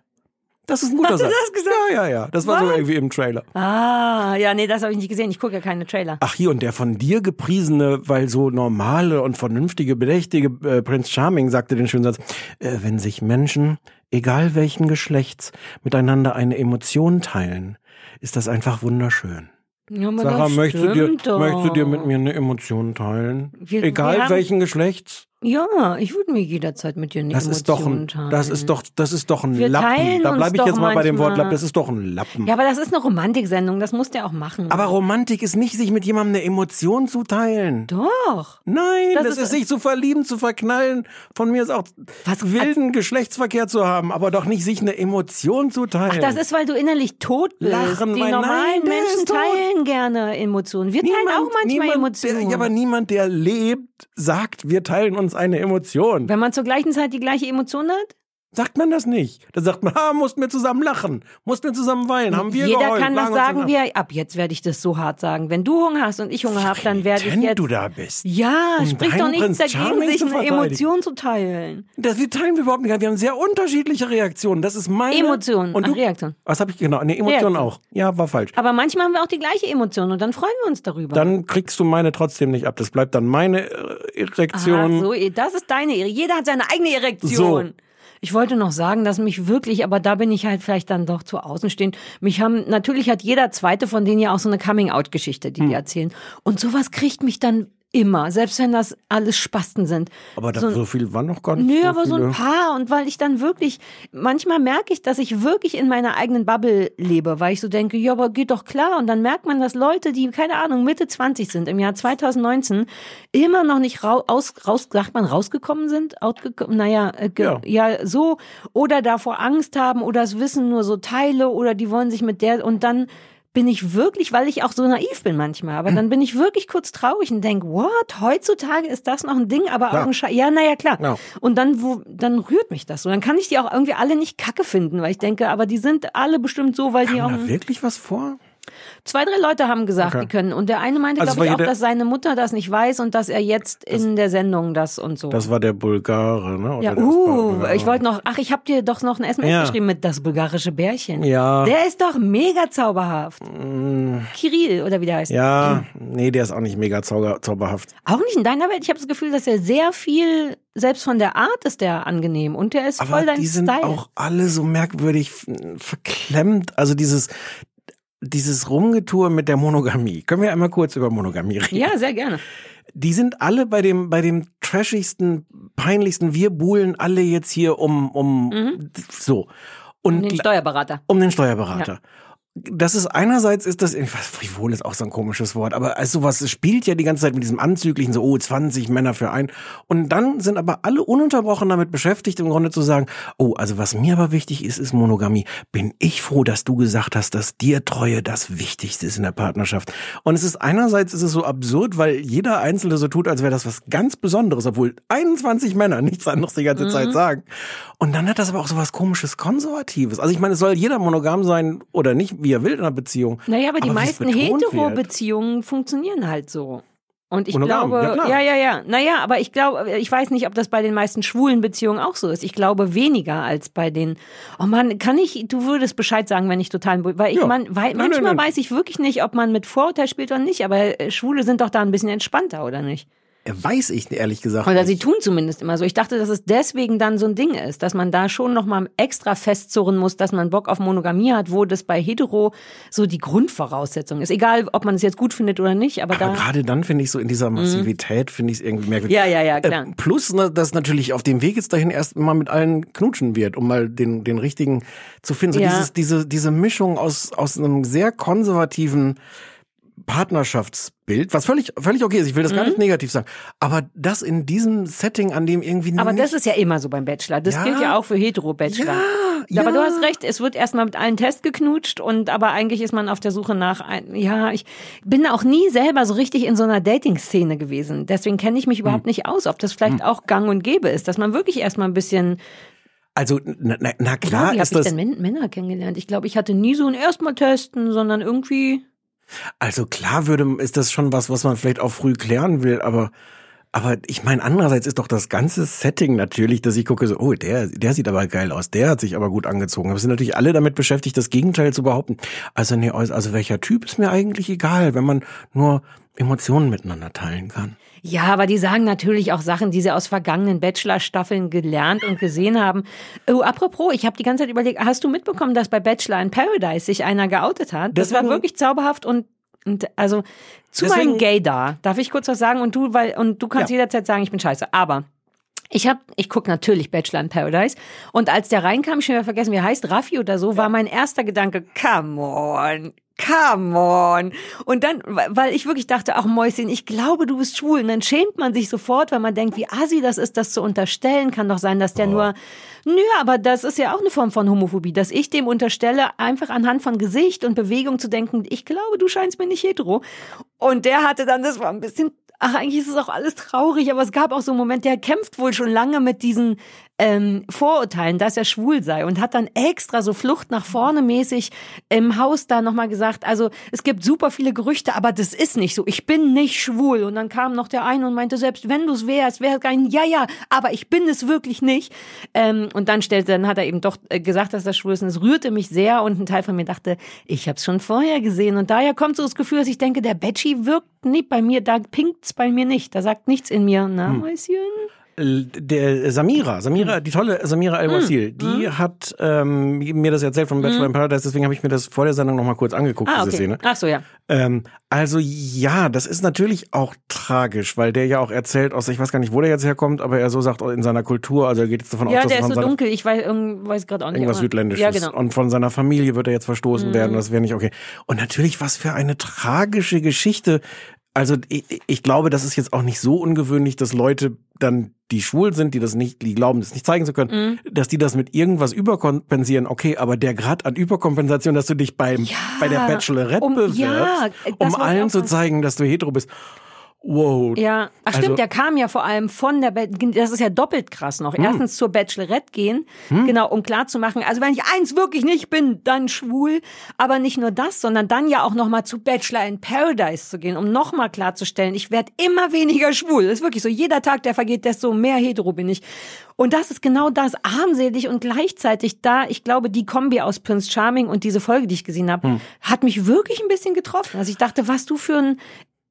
Das ist ein guter Hast du Satz. das gesagt? Ja, ja, ja. Das war so Was? irgendwie im Trailer. ah, ja, nee, das habe ich nicht gesehen. Ich gucke ja keine Trailer. Ach hier, und der von dir gepriesene, weil so normale und vernünftige, bedächtige äh, Prince Charming sagte den schönen Satz, äh, wenn sich Menschen, egal welchen Geschlechts, miteinander eine Emotion teilen, ist das einfach wunderschön. Ja, Sarah, möchtest du, dir, doch. möchtest du dir mit mir eine Emotion teilen? Wir- egal wir haben- welchen Geschlechts? Ja, ich würde mir jederzeit mit dir eine Das Emotion ist doch ein, teilen. das ist doch, das ist doch ein Wir Lappen. Da bleibe ich jetzt mal bei dem Wort. Lappen. Das ist doch ein Lappen. Ja, aber das ist eine Romantiksendung, das muss der auch machen. aber Romantik ist nicht, sich mit jemandem eine Emotion zu teilen. doch. Nein, Das das, ist- ist, sich zu verlieben, zu verknallen. Von mir ist auch Was- wilden Geschlechtsverkehr zu haben, aber doch nicht sich eine Emotion zu teilen. Ach, das ist, weil du innerlich tot bist. Lachen, Die weil- normalen nein, Menschen teilen gerne Emotionen. Wir teilen auch manchmal niemand, Emotionen. Der, ja, aber niemand, der lebt, sagt, wir teilen uns eine Emotion. Wenn man zur gleichen Zeit die gleiche Emotion hat? Sagt man das nicht. Da sagt man, [laughs] ah, mussten wir zusammen lachen, mussten wir zusammen weinen, haben wir Jeder geheult, kann das sagen, wie er, ab jetzt werde ich das so hart sagen. Wenn du Hunger hast und ich Hunger habe, dann werde ich jetzt... du da bist. ja, Um spricht doch nichts dagegen, sich eine. Emotion zu teilen. Das, wir teilen wir überhaupt nicht. Wir haben sehr unterschiedliche Reaktionen. Das ist meine Emotion. Und Ach, du, Reaktion. Was habe ich genau? Eine Emotion Reaktion. auch. Ja, war falsch. Aber manchmal haben wir auch die gleiche Emotion und dann freuen wir uns darüber. Dann kriegst du meine trotzdem nicht ab. Das bleibt dann meine äh, Erektion. Aha, so, das ist deine Ehre. Jeder hat seine eigene Erektion. So. Ich wollte noch sagen, dass mich wirklich, aber da bin ich halt vielleicht dann doch zu außenstehend. Mich haben, natürlich hat jeder zweite von denen ja auch so eine Coming-out-Geschichte, die Hm. die erzählen. Und sowas kriegt mich dann immer, selbst wenn das alles Spasten sind. Aber da, so, so, viel war noch gar nicht. Nö, so aber so viele. ein paar. Und weil ich dann wirklich, manchmal merke ich, dass ich wirklich in meiner eigenen Bubble lebe, weil ich so denke, ja, aber geht doch klar. Und dann merkt man, dass Leute, die, keine Ahnung, Mitte 20 sind, im Jahr 2019, immer noch nicht raus, aus, raus sagt man, rausgekommen sind, outgekommen, naja, äh, Ja. ja. so, oder davor Angst haben oder es wissen nur so Teile oder die wollen sich mit der, und dann bin ich wirklich, weil ich auch so naiv bin manchmal, aber dann bin ich wirklich kurz traurig und denk, what, heutzutage ist das noch ein Ding, aber Ja. Augenschein, ja, naja, klar. Ja. Und dann, wo, dann rührt mich das so. Dann kann ich die auch irgendwie alle nicht kacke finden, weil ich denke, aber die sind alle bestimmt so, weil die auch. Kam da wirklich was vor? Zwei, drei Leute haben gesagt, Okay. die können. Und der eine meinte, Also glaube ich, auch, dass seine Mutter das nicht weiß und dass er jetzt in der Sendung das und so. Das war der Bulgare, ne? Oder ja, uh, ich wollte noch, ach, ich habe dir doch noch ein SMS Ja. geschrieben mit das bulgarische Bärchen. Ja. Der ist doch mega zauberhaft. Kirill, oder wie der heißt. Ja, nee, der ist auch nicht mega zauber, zauberhaft. Auch nicht in deiner Welt. Ich habe das Gefühl, dass er sehr viel, selbst von der Art ist der angenehm und der ist Aber voll dein die sind Style. auch alle so merkwürdig verklemmt. Also dieses, dieses Rumgetour mit der Monogamie. Können wir einmal kurz über Monogamie reden? ja, sehr gerne. Die sind alle bei dem, bei dem trashigsten, peinlichsten, wir buhlen alle jetzt hier um, um, so. Und Und den Steuerberater. um den Steuerberater. Das ist einerseits ist das, ich weiß, frivol ist auch so ein komisches Wort, aber also sowas spielt ja die ganze Zeit mit diesem anzüglichen, so, oh, 20 Männer für ein. Und dann sind aber alle ununterbrochen damit beschäftigt, im Grunde zu sagen, oh, also was mir aber wichtig ist, ist Monogamie. Bin ich froh, dass du gesagt hast, dass dir Treue das Wichtigste ist in der Partnerschaft. Und es ist einerseits ist es so absurd, weil jeder Einzelne so tut, als wäre das was ganz Besonderes, obwohl 21 Männer nichts anderes die ganze Mhm. Zeit sagen. Und dann hat das aber auch so was komisches Konservatives. Also ich meine, es soll jeder monogam sein oder nicht, wie er will in einer Beziehung. Naja, aber die wie es meisten. Hetero-Beziehungen funktionieren halt so. Und ich Monogam, glaube, ja, ja, ja, ja. Naja, aber ich glaube, ich weiß nicht, ob das bei den meisten schwulen Beziehungen auch so ist. Ich glaube weniger als bei den. Oh man, kann ich, du würdest Bescheid sagen, wenn ich total, weil ich Ja. man, weil, Nein, manchmal nein, nein. weiß ich wirklich nicht, ob man mit Vorurteil spielt oder nicht, aber äh, Schwule sind doch da ein bisschen entspannter, oder nicht? Weiß ich ehrlich gesagt. Oder nicht. sie tun zumindest immer so. Ich dachte, dass es deswegen dann so ein Ding ist, dass man da schon nochmal extra festzurren muss, dass man Bock auf Monogamie hat, wo das bei Hetero so die Grundvoraussetzung ist. Egal, ob man es jetzt gut findet oder nicht, aber, aber da. gerade dann finde ich so in dieser Massivität finde ich es irgendwie merkwürdig. Ja, ja, ja, klar. Äh, plus, ne, dass natürlich auf dem Weg jetzt dahin erst mal mit allen knutschen wird, um mal den, den richtigen zu finden. So Ja. dieses, diese, diese Mischung aus, aus einem sehr konservativen Partnerschaftsbild, was völlig, völlig okay ist. Ich will das gar nicht negativ sagen. Aber das in diesem Setting, an dem irgendwie Mhm. Aber das ist ja immer so beim Bachelor. Das Ja. gilt ja auch für Hetero-Bachelor. Ja, Aber ja. du hast recht, es wird erstmal mit allen Test geknutscht und aber eigentlich ist man auf der Suche nach ein, ja, ich bin auch nie selber so richtig in so einer Dating-Szene gewesen. Deswegen kenne ich mich Hm. überhaupt nicht aus, ob das vielleicht auch gang und gäbe ist, dass man wirklich erstmal ein bisschen also na, na, na Ja, klar wie ist habe ich das, denn Män- Männer kennengelernt? Ich glaube, ich hatte nie so ein erstmal testen, sondern irgendwie. Also klar würde, ist das schon was, was man vielleicht auch früh klären will, aber aber ich meine, andererseits ist doch das ganze Setting natürlich, dass ich gucke so, oh, der, der sieht aber geil aus, der hat sich aber gut angezogen. Aber sind natürlich alle damit beschäftigt, das Gegenteil zu behaupten. Also nee, also welcher Typ ist mir eigentlich egal, wenn man nur Emotionen miteinander teilen kann. Ja, aber die sagen natürlich auch Sachen, die sie aus vergangenen Bachelor-Staffeln gelernt und gesehen haben. Oh, apropos, ich habe die ganze Zeit überlegt, hast du mitbekommen, dass bei Bachelor in Paradise sich einer geoutet hat? Das war Deswegen- wirklich zauberhaft und, und also zu Deswegen- meinem Gay da. Darf ich kurz was sagen? Und du, weil und du kannst Ja. jederzeit sagen, ich bin scheiße. Aber ich hab, ich guck natürlich Bachelor in Paradise und als der reinkam, ich schon wieder vergessen, wie er heißt, Raffi oder so, war mein erster Gedanke, come on, come on. Und dann, weil ich wirklich dachte, ach Mäuschen, ich glaube, du bist schwul. Und dann schämt man sich sofort, weil man denkt, wie assi das ist, das zu unterstellen. Kann doch sein, dass der nur, nö, aber das ist ja auch eine Form von Homophobie, dass ich dem unterstelle, einfach anhand von Gesicht und Bewegung zu denken, ich glaube, du scheinst mir nicht hetero. Und der hatte dann, das war ein bisschen Ach, eigentlich ist es auch alles traurig, aber es gab auch so einen Moment, der kämpft wohl schon lange mit diesen ähm, Vorurteilen, dass er schwul sei und hat dann extra so Flucht nach vorne mäßig im Haus da nochmal gesagt, also es gibt super viele Gerüchte, aber das ist nicht so, ich bin nicht schwul. Und dann kam noch der eine und meinte, selbst wenn du es wärst, wäre gar ein, ja, ja, aber ich bin es wirklich nicht. Ähm, und dann stellte, dann hat er eben doch äh, gesagt, dass er schwul ist und es rührte mich sehr und ein Teil von mir dachte, ich habe es schon vorher gesehen und daher kommt so das Gefühl, dass ich denke, der Betschi wirkt nicht bei mir, da pinkt's bei mir nicht, da sagt nichts in mir, na, Mäuschen? Der Samira, Samira, Hm. die tolle Samira El-Wasil, die hat ähm, mir das erzählt von Bachelor in Paradise, deswegen habe ich mir das vor der Sendung nochmal kurz angeguckt. Ah, diese okay. Szene. Ach so, ja. Ähm, also ja, das ist natürlich auch tragisch, weil der ja auch erzählt aus, ich weiß gar nicht, wo der jetzt herkommt, aber er so sagt in seiner Kultur, also er geht jetzt davon aus, Ja, dass der er ist so dunkel, ich weiß, weiß gerade auch nicht. irgendwas Südländisches. Ja, genau. Mhm. Und von seiner Familie wird er jetzt verstoßen werden, das wäre nicht okay. Und natürlich, was für eine tragische Geschichte. Also ich, ich glaube, das ist jetzt auch nicht so ungewöhnlich, dass Leute dann, die schwul sind, die das nicht, die glauben, das nicht zeigen zu können, Mhm. dass die das mit irgendwas überkompensieren. Okay, aber der Grad an Überkompensation, dass du dich beim, bei der Bachelorette um- bewirbst, ja, um allen zu zeigen, dass du hetero bist. Wow. Ja, ach stimmt, Also- der kam ja vor allem von der, Ba- das ist ja doppelt krass noch. Erstens zur Bachelorette gehen, genau, um klarzumachen, also wenn ich eins wirklich nicht bin, dann schwul. Aber nicht nur das, sondern dann ja auch nochmal zu Bachelor in Paradise zu gehen, um nochmal klarzustellen, ich werde immer weniger schwul. Das ist wirklich so, jeder Tag, der vergeht, desto mehr hetero bin ich. Und das ist genau das, armselig und gleichzeitig da, ich glaube, die Kombi aus Prince Charming und diese Folge, die ich gesehen habe, hat mich wirklich ein bisschen getroffen. Also ich dachte, was du für ein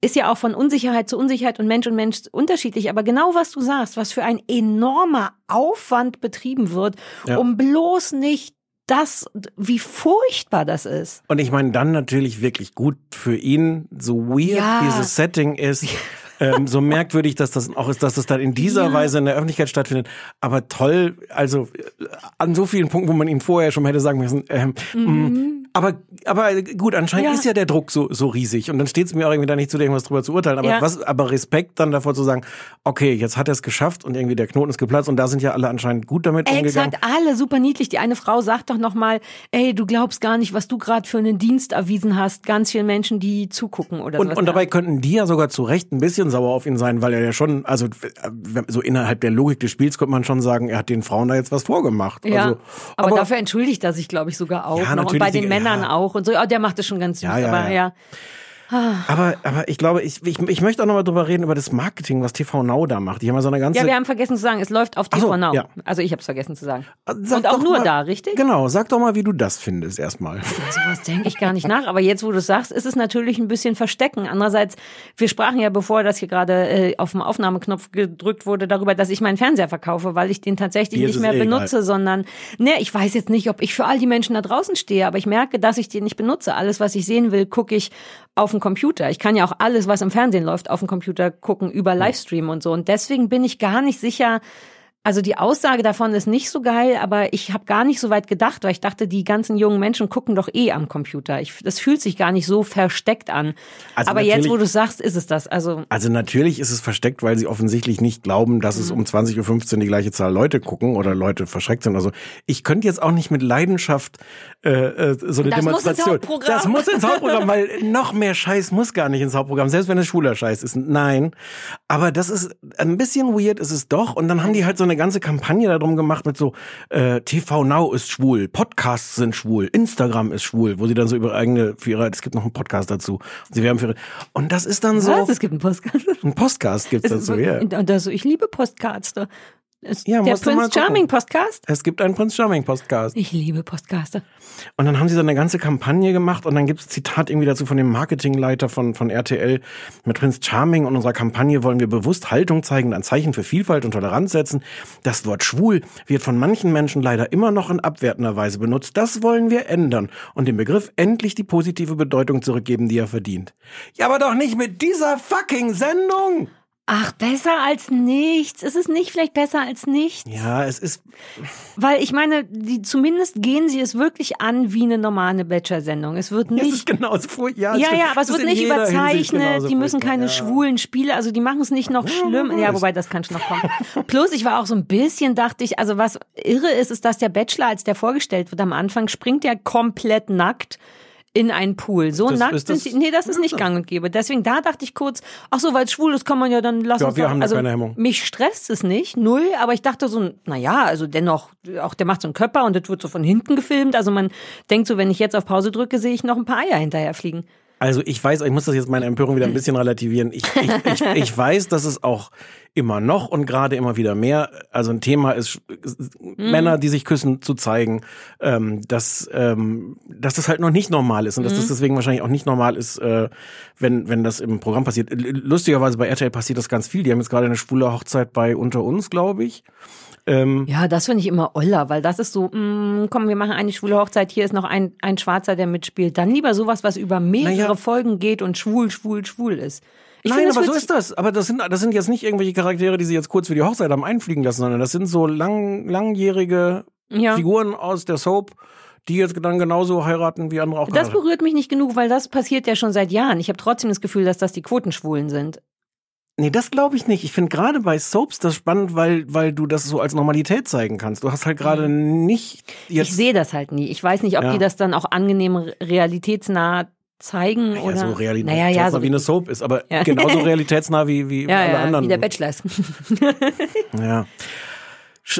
ist ja auch von Unsicherheit zu Unsicherheit und Mensch und Mensch unterschiedlich. Aber genau was du sagst, was für ein enormer Aufwand betrieben wird, Ja. um bloß nicht das, wie furchtbar das ist. Und ich meine, dann natürlich wirklich gut für ihn, so weird Ja. dieses Setting ist, [laughs] ähm, so merkwürdig, dass das auch ist, dass das dann in dieser Ja. Weise in der Öffentlichkeit stattfindet. Aber toll, also äh, an so vielen Punkten, wo man ihm vorher schon hätte sagen müssen, ähm, mh, aber, aber gut, anscheinend Mhm. Ja. ist ja der Druck so, so riesig. Und dann steht es mir auch irgendwie da nicht zu, irgendwas drüber zu urteilen. Aber Ja. was, aber Respekt dann davor zu sagen, okay, jetzt hat er es geschafft und irgendwie der Knoten ist geplatzt und da sind ja alle anscheinend gut damit umgegangen. Exakt, alle super niedlich. Die eine Frau sagt doch noch mal, ey, du glaubst gar nicht, was du gerade für einen Dienst erwiesen hast. Ganz vielen Menschen, die zugucken oder Und, sowas. und dabei könnten die ja sogar zu Recht ein bisschen sauer auf ihn sein, weil er ja schon, also äh, so innerhalb der Logik des Spiels könnte man schon sagen, er hat den Frauen da jetzt was vorgemacht. ja, also, aber, dafür entschuldigt er sich, glaube ich, sogar auch. Ja, noch. Und bei den die- Männern ja. auch und so. Ja, der macht es schon ganz süß. Ja, aber ja. Aber, aber ich glaube, ich, ich, ich möchte auch nochmal drüber reden, über das Marketing, was TV Now da macht. Die haben ja so eine ganze. Ja, wir haben vergessen zu sagen, es läuft auf Ach so, TV Now. ja. Also ich habe es vergessen zu sagen. Sag Und auch nur mal- da, richtig? Genau, sag doch mal, wie du das findest erstmal. [laughs] Sowas denke ich gar nicht nach. Aber jetzt, wo du es sagst, ist es natürlich ein bisschen verstecken. Andererseits, wir sprachen ja, bevor das hier gerade äh, auf dem Aufnahmeknopf gedrückt wurde, darüber, dass ich meinen Fernseher verkaufe, weil ich den tatsächlich nicht mehr eh benutze, egal. sondern, ne, ich weiß jetzt nicht, ob ich für all die Menschen da draußen stehe, aber ich merke, dass ich den nicht benutze. Alles, was ich sehen will, gucke ich auf dem Computer. Ich kann ja auch alles, was im Fernsehen läuft, auf dem Computer gucken über Livestream und so. Und deswegen bin ich gar nicht sicher, also die Aussage davon ist nicht so geil, aber ich habe gar nicht so weit gedacht, weil ich dachte, die ganzen jungen Menschen gucken doch eh am Computer. Ich, das fühlt sich gar nicht so versteckt an. Also aber jetzt, natürlich- wo du sagst, ist es das. Also Also natürlich ist es versteckt, weil sie offensichtlich nicht glauben, dass es um 20.15 Uhr die gleiche Zahl Leute gucken oder Leute verschreckt sind. Also ich könnte jetzt auch nicht mit Leidenschaft äh, äh, so eine Das muss ins Demonstration. Hauptprogramm. Das muss ins Hauptprogramm, weil [laughs] noch mehr Scheiß muss gar nicht ins Hauptprogramm, selbst wenn es schwuler Scheiß ist. Nein. Aber das ist ein bisschen weird, ist es doch. Und dann haben die halt so eine ganze Kampagne darum gemacht mit so äh, TV Now ist schwul, Podcasts sind schwul, Instagram ist schwul, wo sie dann so über eigene für ihre, es gibt noch einen Podcast dazu. Sie werben für ihre, und das ist dann so. was? Es gibt einen Podcast. Ein Podcast gibt's dazu, ja. Und also, ich liebe Postcards. Es- Ja, der Prince. Charming Podcast. Es gibt einen Prince Charming Podcast. Ich liebe Podcaster. Und dann haben sie so eine ganze Kampagne gemacht und dann gibt's ein Zitat irgendwie dazu von dem Marketingleiter von, von RTL. Mit Prince Charming und unserer Kampagne wollen wir bewusst Haltung zeigen, ein Zeichen für Vielfalt und Toleranz setzen. Das Wort schwul wird von manchen Menschen leider immer noch in abwertender Weise benutzt. Das wollen wir ändern und dem Begriff endlich die positive Bedeutung zurückgeben, die er verdient. Ja, aber doch nicht mit dieser fucking Sendung! Ach, besser als nichts. Ist es nicht vielleicht besser als nichts? Ja, es ist, Weil ich meine, die, zumindest gehen sie es wirklich an wie eine normale Bachelor-Sendung. Es wird es ist nicht. genauso furchtbar. Ja, ja, aber es wird nicht überzeichnet, die müssen keine Ja. schwulen Spiele, also die machen es nicht noch schlimm. Ja, wobei das kann schon noch kommen. Plus, ich war auch so ein bisschen, dachte ich, also was irre ist, ist, dass der Bachelor, als der vorgestellt wird am Anfang, springt er komplett nackt in einen Pool. So Das- nackt sind sie. Nee, das ist nicht gang und gäbe. Deswegen da dachte ich kurz, ach so, weil es schwul ist, kann man ja dann lassen. Ja, wir haben also keine Hemmung. mich stresst es nicht, null, aber ich dachte so, na ja, also dennoch, auch der macht so einen Körper und das wird so von hinten gefilmt. Also man denkt so, wenn ich jetzt auf Pause drücke, sehe ich noch ein paar Eier hinterher fliegen. Also ich weiß, ich muss das jetzt meine Empörung wieder ein bisschen relativieren. Ich, ich, ich, ich weiß, dass es auch immer noch und gerade immer wieder mehr, also ein Thema ist, Männer, die sich küssen, zu zeigen, ähm, dass, ähm, dass das halt noch nicht normal ist und dass das deswegen wahrscheinlich auch nicht normal ist, äh, wenn, wenn das im Programm passiert. Lustigerweise bei RTL passiert das ganz viel. Die haben jetzt gerade eine schwule Hochzeit bei Unter uns, glaube ich. Ähm, Ja, das finde ich immer oller, weil das ist so, mh, komm, wir machen eine schwule Hochzeit, hier ist noch ein, ein Schwarzer, der mitspielt. Dann lieber sowas, was über mehrere Naja. Folgen geht und schwul, schwul, schwul ist. Ich Nein, finde, es aber so ist das. Aber das sind, das sind jetzt nicht irgendwelche Charaktere, die sie jetzt kurz für die Hochzeit haben einfliegen lassen, sondern das sind so lang, langjährige Ja. Figuren aus der Soap, die jetzt dann genauso heiraten wie andere auch Das geheiratet. berührt mich nicht genug, weil das passiert ja schon seit Jahren. Ich habe trotzdem das Gefühl, dass das die Quotenschwulen sind. Nee, das glaube ich nicht. Ich finde gerade bei Soaps das spannend, weil, weil du das so als Normalität zeigen kannst. Du hast halt gerade nicht Ich jetzt. sehe das halt nie. Ich weiß nicht, ob Ja. die das dann auch angenehm realitätsnah zeigen Ja, oder so realitätsnah naja, ja, so wie eine Soap ist, aber Ja. genauso [laughs] realitätsnah wie, wie ja, alle ja, anderen. wie der Bachelor ist. [laughs] ja.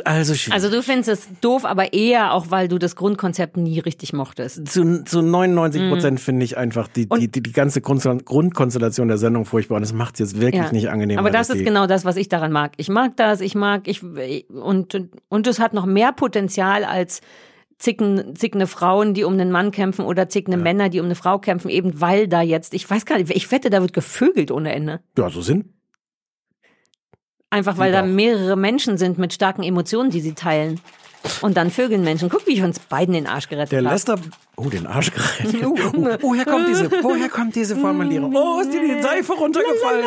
Also, schwierig. Also du findest es doof, aber eher auch, weil du das Grundkonzept nie richtig mochtest. zu, zu 99 Prozent finde ich einfach die, die, Mhm. Die, die ganze Grundkonstellation der Sendung furchtbar und das macht es jetzt wirklich nicht angenehm. Aber das ist genau das, was ich daran mag. Ich mag das, ich mag, ich, und, und es hat noch mehr Potenzial als zicken, zickende Frauen, die um einen Mann kämpfen oder zickende Männer, die um eine Frau kämpfen, eben weil da jetzt, ich weiß gar nicht, ich wette, da wird gevögelt ohne Ende. Ja, so sind. Einfach weil da mehrere Menschen sind mit starken Emotionen, die sie teilen. Und dann vögeln Menschen. Guck, wie ich uns beiden den Arsch gerettet Der habe. Lester, oh, den Arsch gerettet. [laughs] Oh, Oh, woher kommt diese, woher kommt diese Formulierung? [laughs] Oh, ist dir die Seife runtergefallen?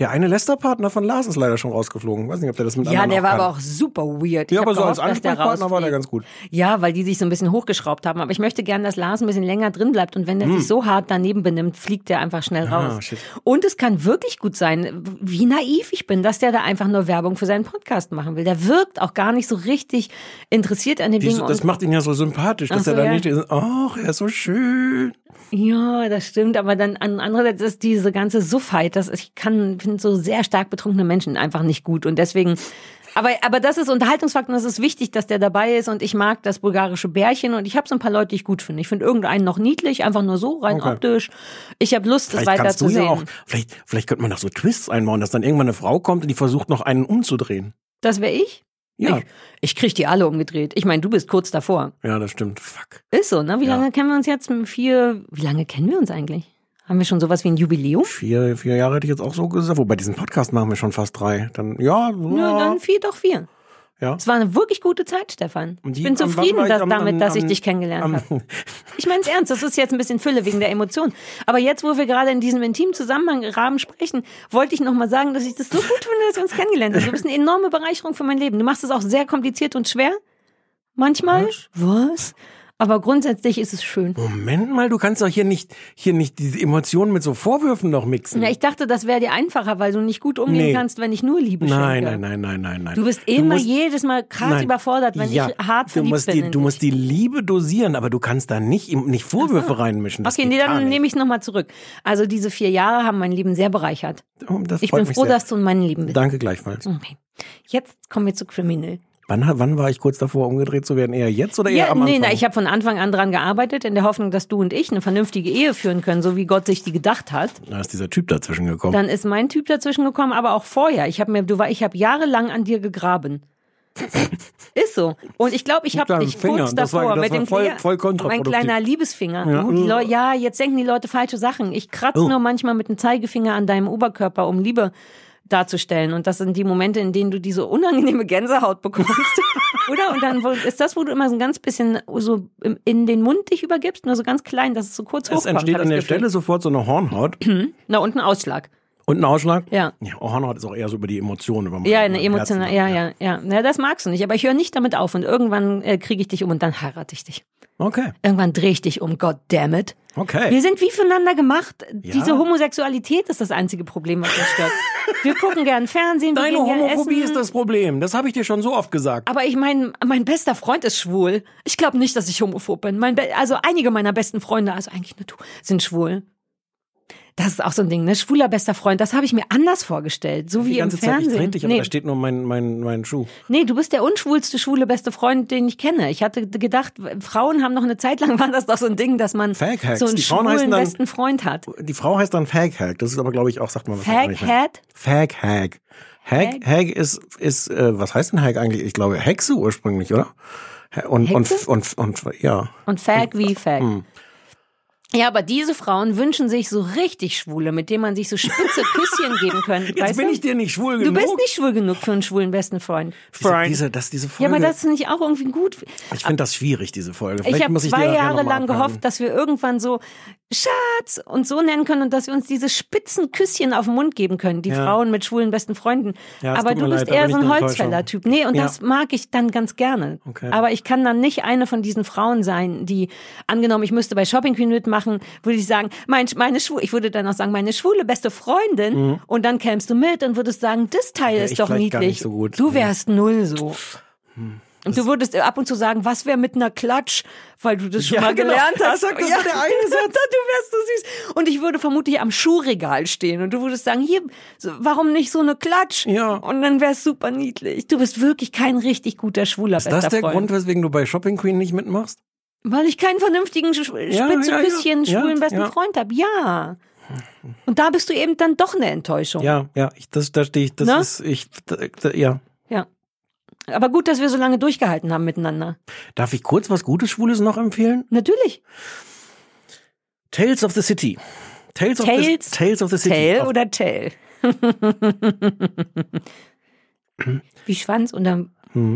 Der eine Lester-Partner von Lars ist leider schon rausgeflogen. Weiß nicht, ob der das mit Ja, der war kann. aber auch super weird. Ich Ja, aber so als gehofft, dass der Ansprechpartner war der ganz gut. Ja, weil die sich so ein bisschen hochgeschraubt haben. Aber ich möchte gern, dass Lars ein bisschen länger drin bleibt. Und wenn der sich so hart daneben benimmt, fliegt der einfach schnell raus. Hm. Ah, shit. Und es kann wirklich gut sein, wie naiv ich bin, dass der da einfach nur Werbung für seinen Podcast machen will. Der wirkt auch gar nicht so richtig interessiert an dem Die, das macht ihn ja so sympathisch, dass so, er da ja. nicht ist. Ach, er ist so schön. Ja, das stimmt, aber dann an andererseits ist diese ganze Suffheit, das ich kann finde so sehr stark betrunkene Menschen einfach nicht gut und deswegen aber aber das ist Unterhaltungsfaktor, und das ist wichtig, dass der dabei ist und ich mag das bulgarische Bärchen und ich habe so ein paar Leute, die ich gut finde. Ich finde irgendeinen noch niedlich, einfach nur so rein Okay. optisch. Ich habe Lust, das Vielleicht weiter kannst zu du ja sehen. auch, vielleicht, vielleicht könnte man noch so Twists einbauen, dass dann irgendwann eine Frau kommt und die versucht noch einen umzudrehen. Das wäre ich. Ja. Ich, ich krieg die alle umgedreht. Ich meine, du bist kurz davor. Ja, das stimmt. Fuck. Ist so, ne? Wie Ja. lange kennen wir uns jetzt? Vier, wie lange kennen wir uns eigentlich? Haben wir schon sowas wie ein Jubiläum? Vier, vier Jahre hätte ich jetzt auch so gesagt. Wobei diesen Podcast machen wir schon fast drei. Dann, ja, Ja, ja. dann vier, doch vier. ja. Es war eine wirklich gute Zeit, Stefan. Ich bin zufrieden ich dass, am- damit, am- dass ich am- dich kennengelernt habe. Ich meine es ernst, das ist jetzt ein bisschen Fülle wegen der Emotion. Aber jetzt, wo wir gerade in diesem intimen Zusammenhang Rahmen sprechen, wollte ich noch mal sagen, dass ich das so gut finde, dass wir uns kennengelernt haben. Du bist eine enorme Bereicherung für mein Leben. Du machst es auch sehr kompliziert und schwer. Manchmal. Was? Aber grundsätzlich ist es schön. Moment mal, du kannst doch hier nicht, hier nicht diese Emotionen mit so Vorwürfen noch mixen. Ja, ich dachte, das wäre dir einfacher, weil du nicht gut umgehen Nee. kannst, wenn ich nur Liebe nein, schenke. nein, nein, nein, nein, nein. Du bist immer musst- jedes Mal krass überfordert, wenn ja, ich hart du verliebt musst bin. die, Du dich. musst die Liebe dosieren, aber du kannst da nicht, nicht Vorwürfe reinmischen. Das Okay, nee, dann nehme ich es nochmal zurück. Also diese vier Jahre haben mein Leben sehr bereichert. Oh, Ich bin froh, sehr. dass du in meinem Leben bist. Danke gleichfalls. Okay. Jetzt kommen wir zu Criminal. Wann, wann war ich kurz davor, umgedreht zu werden? Eher jetzt oder eher Ja, am nee, Anfang? na, ich habe von Anfang an dran gearbeitet, in der Hoffnung, dass du und ich eine vernünftige Ehe führen können, so wie Gott sich die gedacht hat. da ist dieser Typ dazwischen gekommen. Dann ist mein Typ dazwischen gekommen, aber auch vorher. Ich habe mir, du war, ich habe jahrelang an dir gegraben. [laughs] ist so. Und ich glaube, ich habe dich kurz Das war- davor das mit dem voll- voll mein kleiner Liebesfinger. Ja. Ja jetzt denken die Leute falsche Sachen. Ich kratze Oh. nur manchmal mit dem Zeigefinger an deinem Oberkörper, um Liebe darzustellen. Und das sind die Momente, in denen du diese unangenehme Gänsehaut bekommst. [laughs] Oder? Und dann ist das, wo du immer so ein ganz bisschen so in den Mund dich übergibst, nur so ganz klein, dass es so kurz es hochkommt. entsteht hab an der Gefühl. Stelle sofort so eine Hornhaut [clears throat] Na, und ein Ausschlag. Und ein Ausschlag. Ja. ja Hornhaut ist auch eher so über die Emotionen. Über Ja, eine emotionale, ja, ja, ja. Ja, das magst du nicht, aber ich höre nicht damit auf und irgendwann äh, kriege ich dich um und dann heirate ich dich. Okay, Irgendwann drehe ich dich um, God damn it. okay. Wir sind wie füreinander gemacht. Diese Homosexualität ist das einzige Problem, was uns stört. Wir gucken gern Fernsehen, wir Deine Homophobie ist das Problem. Das habe ich dir schon so oft gesagt. Aber ich meine, mein bester Freund ist schwul. Ich glaube nicht, dass ich homophob bin. Also einige meiner besten Freunde, also eigentlich nur du, sind schwul. Das ist auch so ein Ding, ne? Schwuler bester Freund, das habe ich mir anders vorgestellt. So die wie im ganze Zeit, ich Fernsehen. dich, aber nee, da steht nur mein, mein, mein Schuh. nee, du bist der unschwulste schwule beste Freund, den ich kenne. Ich hatte gedacht, Frauen haben noch eine Zeit lang, [laughs] war das doch so ein Ding, dass man so einen Die schwulen dann- besten Freund hat. Die Frau heißt dann Fag-Hack. Das ist aber, glaube ich, auch, sagt man nicht. Fag-Hat? Fag-Hag. Hag, Hag ist, ist, äh, was heißt denn Hag eigentlich? Ich glaube, Hexe ursprünglich, oder? Und, Hexe? und, und, und, ja. Und Fag wie Fag. Hm. Ja, aber diese Frauen wünschen sich so richtig Schwule, mit denen man sich so spitze [laughs] Küsschen geben kann. Jetzt bin du? ich dir nicht schwul Du genug. bist nicht schwul genug für einen schwulen besten Freund. diese, diese, das, diese Ja, Folge. aber das finde ich auch irgendwie gut. ich finde das schwierig, diese Folge. Ich Vielleicht habe ich zwei dir nachher Jahre lang gehofft, dass wir irgendwann so Schatz und so nennen können und dass wir uns diese spitzen Küsschen auf den Mund geben können, die Ja. Frauen mit schwulen besten Freunden. Ja, aber du bist leid, eher so ein Holzfäller-Typ. Nee, und Ja. das mag ich dann ganz gerne. Okay. Aber ich kann dann nicht eine von diesen Frauen sein, die, angenommen, ich müsste bei Shopping Queen mitmachen, würde ich sagen, mein, meine Schwule, ich würde dann auch sagen, meine schwule beste Freundin und dann kämst du mit und würdest sagen, das Teil ist doch niedlich. so gut. Du wärst null so. Und du würdest ab und zu sagen, was wäre mit einer Klatsch, weil du das schon Ja, mal genau. gelernt hast. Das war der eine [laughs] Satz. du wärst so süß. Und ich würde vermutlich am Schuhregal stehen und du würdest sagen, hier, warum nicht so eine Klatsch? Ja. Und dann wär's super niedlich. Du bist wirklich kein richtig guter schwuler Ist das der Freund. Grund, weswegen du bei Shopping Queen nicht mitmachst? Weil ich keinen vernünftigen, sch- Ja, ja, ja. Ja, schwulen besten ja. Freund hab. Ja. Und da bist du eben dann doch eine Enttäuschung. Ja, ja, ich, das, da stehe ich, das Ne? ist, ich, da, da, ja. Aber gut, dass wir so lange durchgehalten haben miteinander. Darf ich kurz was Gutes, Schwules noch empfehlen? Natürlich. Tales of the City. Tales, of the, Tales? Tales of the City. Auf- oder Tell? [laughs] Wie Schwanz und dann.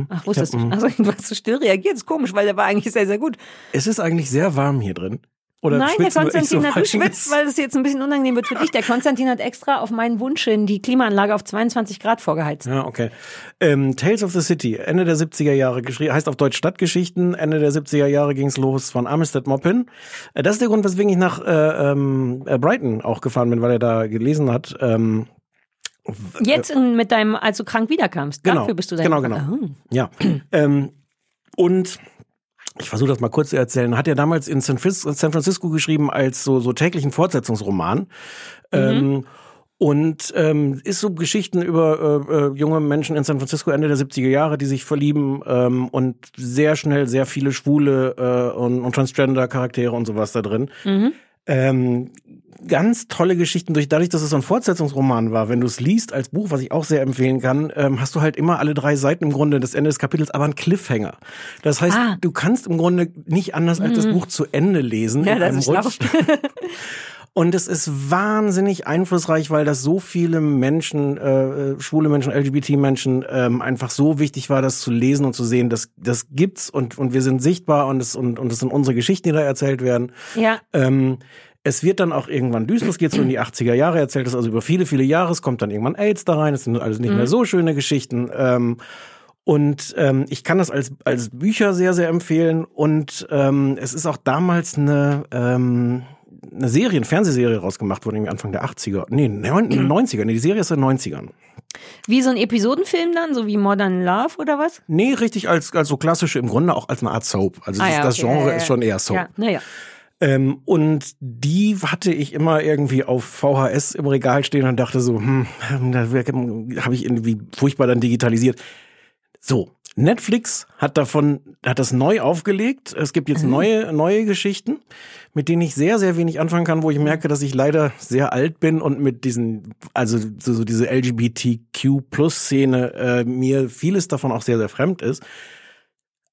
Ach, wusstest du? Mhm. Also, warst so still reagiert. ist komisch, weil der war eigentlich sehr, sehr gut. Es ist eigentlich sehr warm hier drin. Oder Nein, der Konstantin so hat, du [laughs] weit? schwitzt, weil es jetzt ein bisschen unangenehm wird für dich. Der Konstantin hat extra auf meinen Wunsch hin die Klimaanlage auf 22 Grad vorgeheizt. Ja, okay. Ähm, Tales of the City, Ende der 70er Jahre geschrieben, heißt auf Deutsch Stadtgeschichten. Ende der 70er Jahre ging's los von Amistad Moppin. Äh, Das ist der Grund, weswegen ich nach äh, ähm, äh, Brighton auch gefahren bin, weil er da gelesen hat. Ähm, Jetzt in, mit deinem, als du krank wiederkamst. Genau, Dafür bist du da genau, genau. Ja. ähm, und ich versuche das mal kurz zu erzählen. Hat er damals in San, Francisco geschrieben als so, so täglichen Fortsetzungsroman. Ähm, und ähm, ist so Geschichten über äh, äh, junge Menschen in San Francisco Ende der 70er Jahre, die sich verlieben ähm, und sehr schnell sehr viele schwule äh, und, und Transgender-Charaktere und sowas da drin. Ähm, ganz tolle Geschichten durch dadurch, dass es so ein Fortsetzungsroman war. Wenn du es liest als Buch, was ich auch sehr empfehlen kann, ähm, hast du halt immer alle drei Seiten im Grunde des Ende des Kapitels, aber ein Cliffhanger. Das heißt, Ah. du kannst im Grunde nicht anders als das Buch zu Ende lesen Ja, das ist. Rutsch. [laughs] Und es ist wahnsinnig einflussreich, weil das so viele Menschen, äh, äh, schwule Menschen, LGBT-Menschen, ähm, einfach so wichtig war, das zu lesen und zu sehen, das, das gibt's und, und wir sind sichtbar und es, und, und es sind unsere Geschichten, die da erzählt werden. Ja. Ähm, es wird dann auch irgendwann düster, es geht so in die 80er Jahre, erzählt es also über viele, viele Jahre, es kommt dann irgendwann AIDS da rein, es sind also nicht mehr so schöne Geschichten. Ähm, und ähm, ich kann das als, als Bücher sehr, sehr empfehlen. Und ähm, es ist auch damals eine, ähm, eine Serie, eine Fernsehserie rausgemacht worden, irgendwie Anfang der 80er. Nee, neun- [clears throat] 90er. Nee, die Serie ist in den 90ern. Wie so ein Episodenfilm dann, so wie Modern Love oder was? Nee, richtig als, als so klassische, im Grunde auch als eine Art Soap. Also das, das Ah okay. Genre Ja, ja, ist ja. schon eher Soap. Ja, naja. Ähm, und die hatte ich immer irgendwie auf VHS im Regal stehen und dachte so, hm, da habe ich irgendwie furchtbar dann digitalisiert. So, Netflix hat davon, hat das neu aufgelegt. Es gibt jetzt neue, neue Geschichten, mit denen ich sehr, sehr wenig anfangen kann, wo ich merke, dass ich leider sehr alt bin und mit diesen, also so, so diese LGBTQ-Plus-Szene äh, mir vieles davon auch sehr, sehr fremd ist.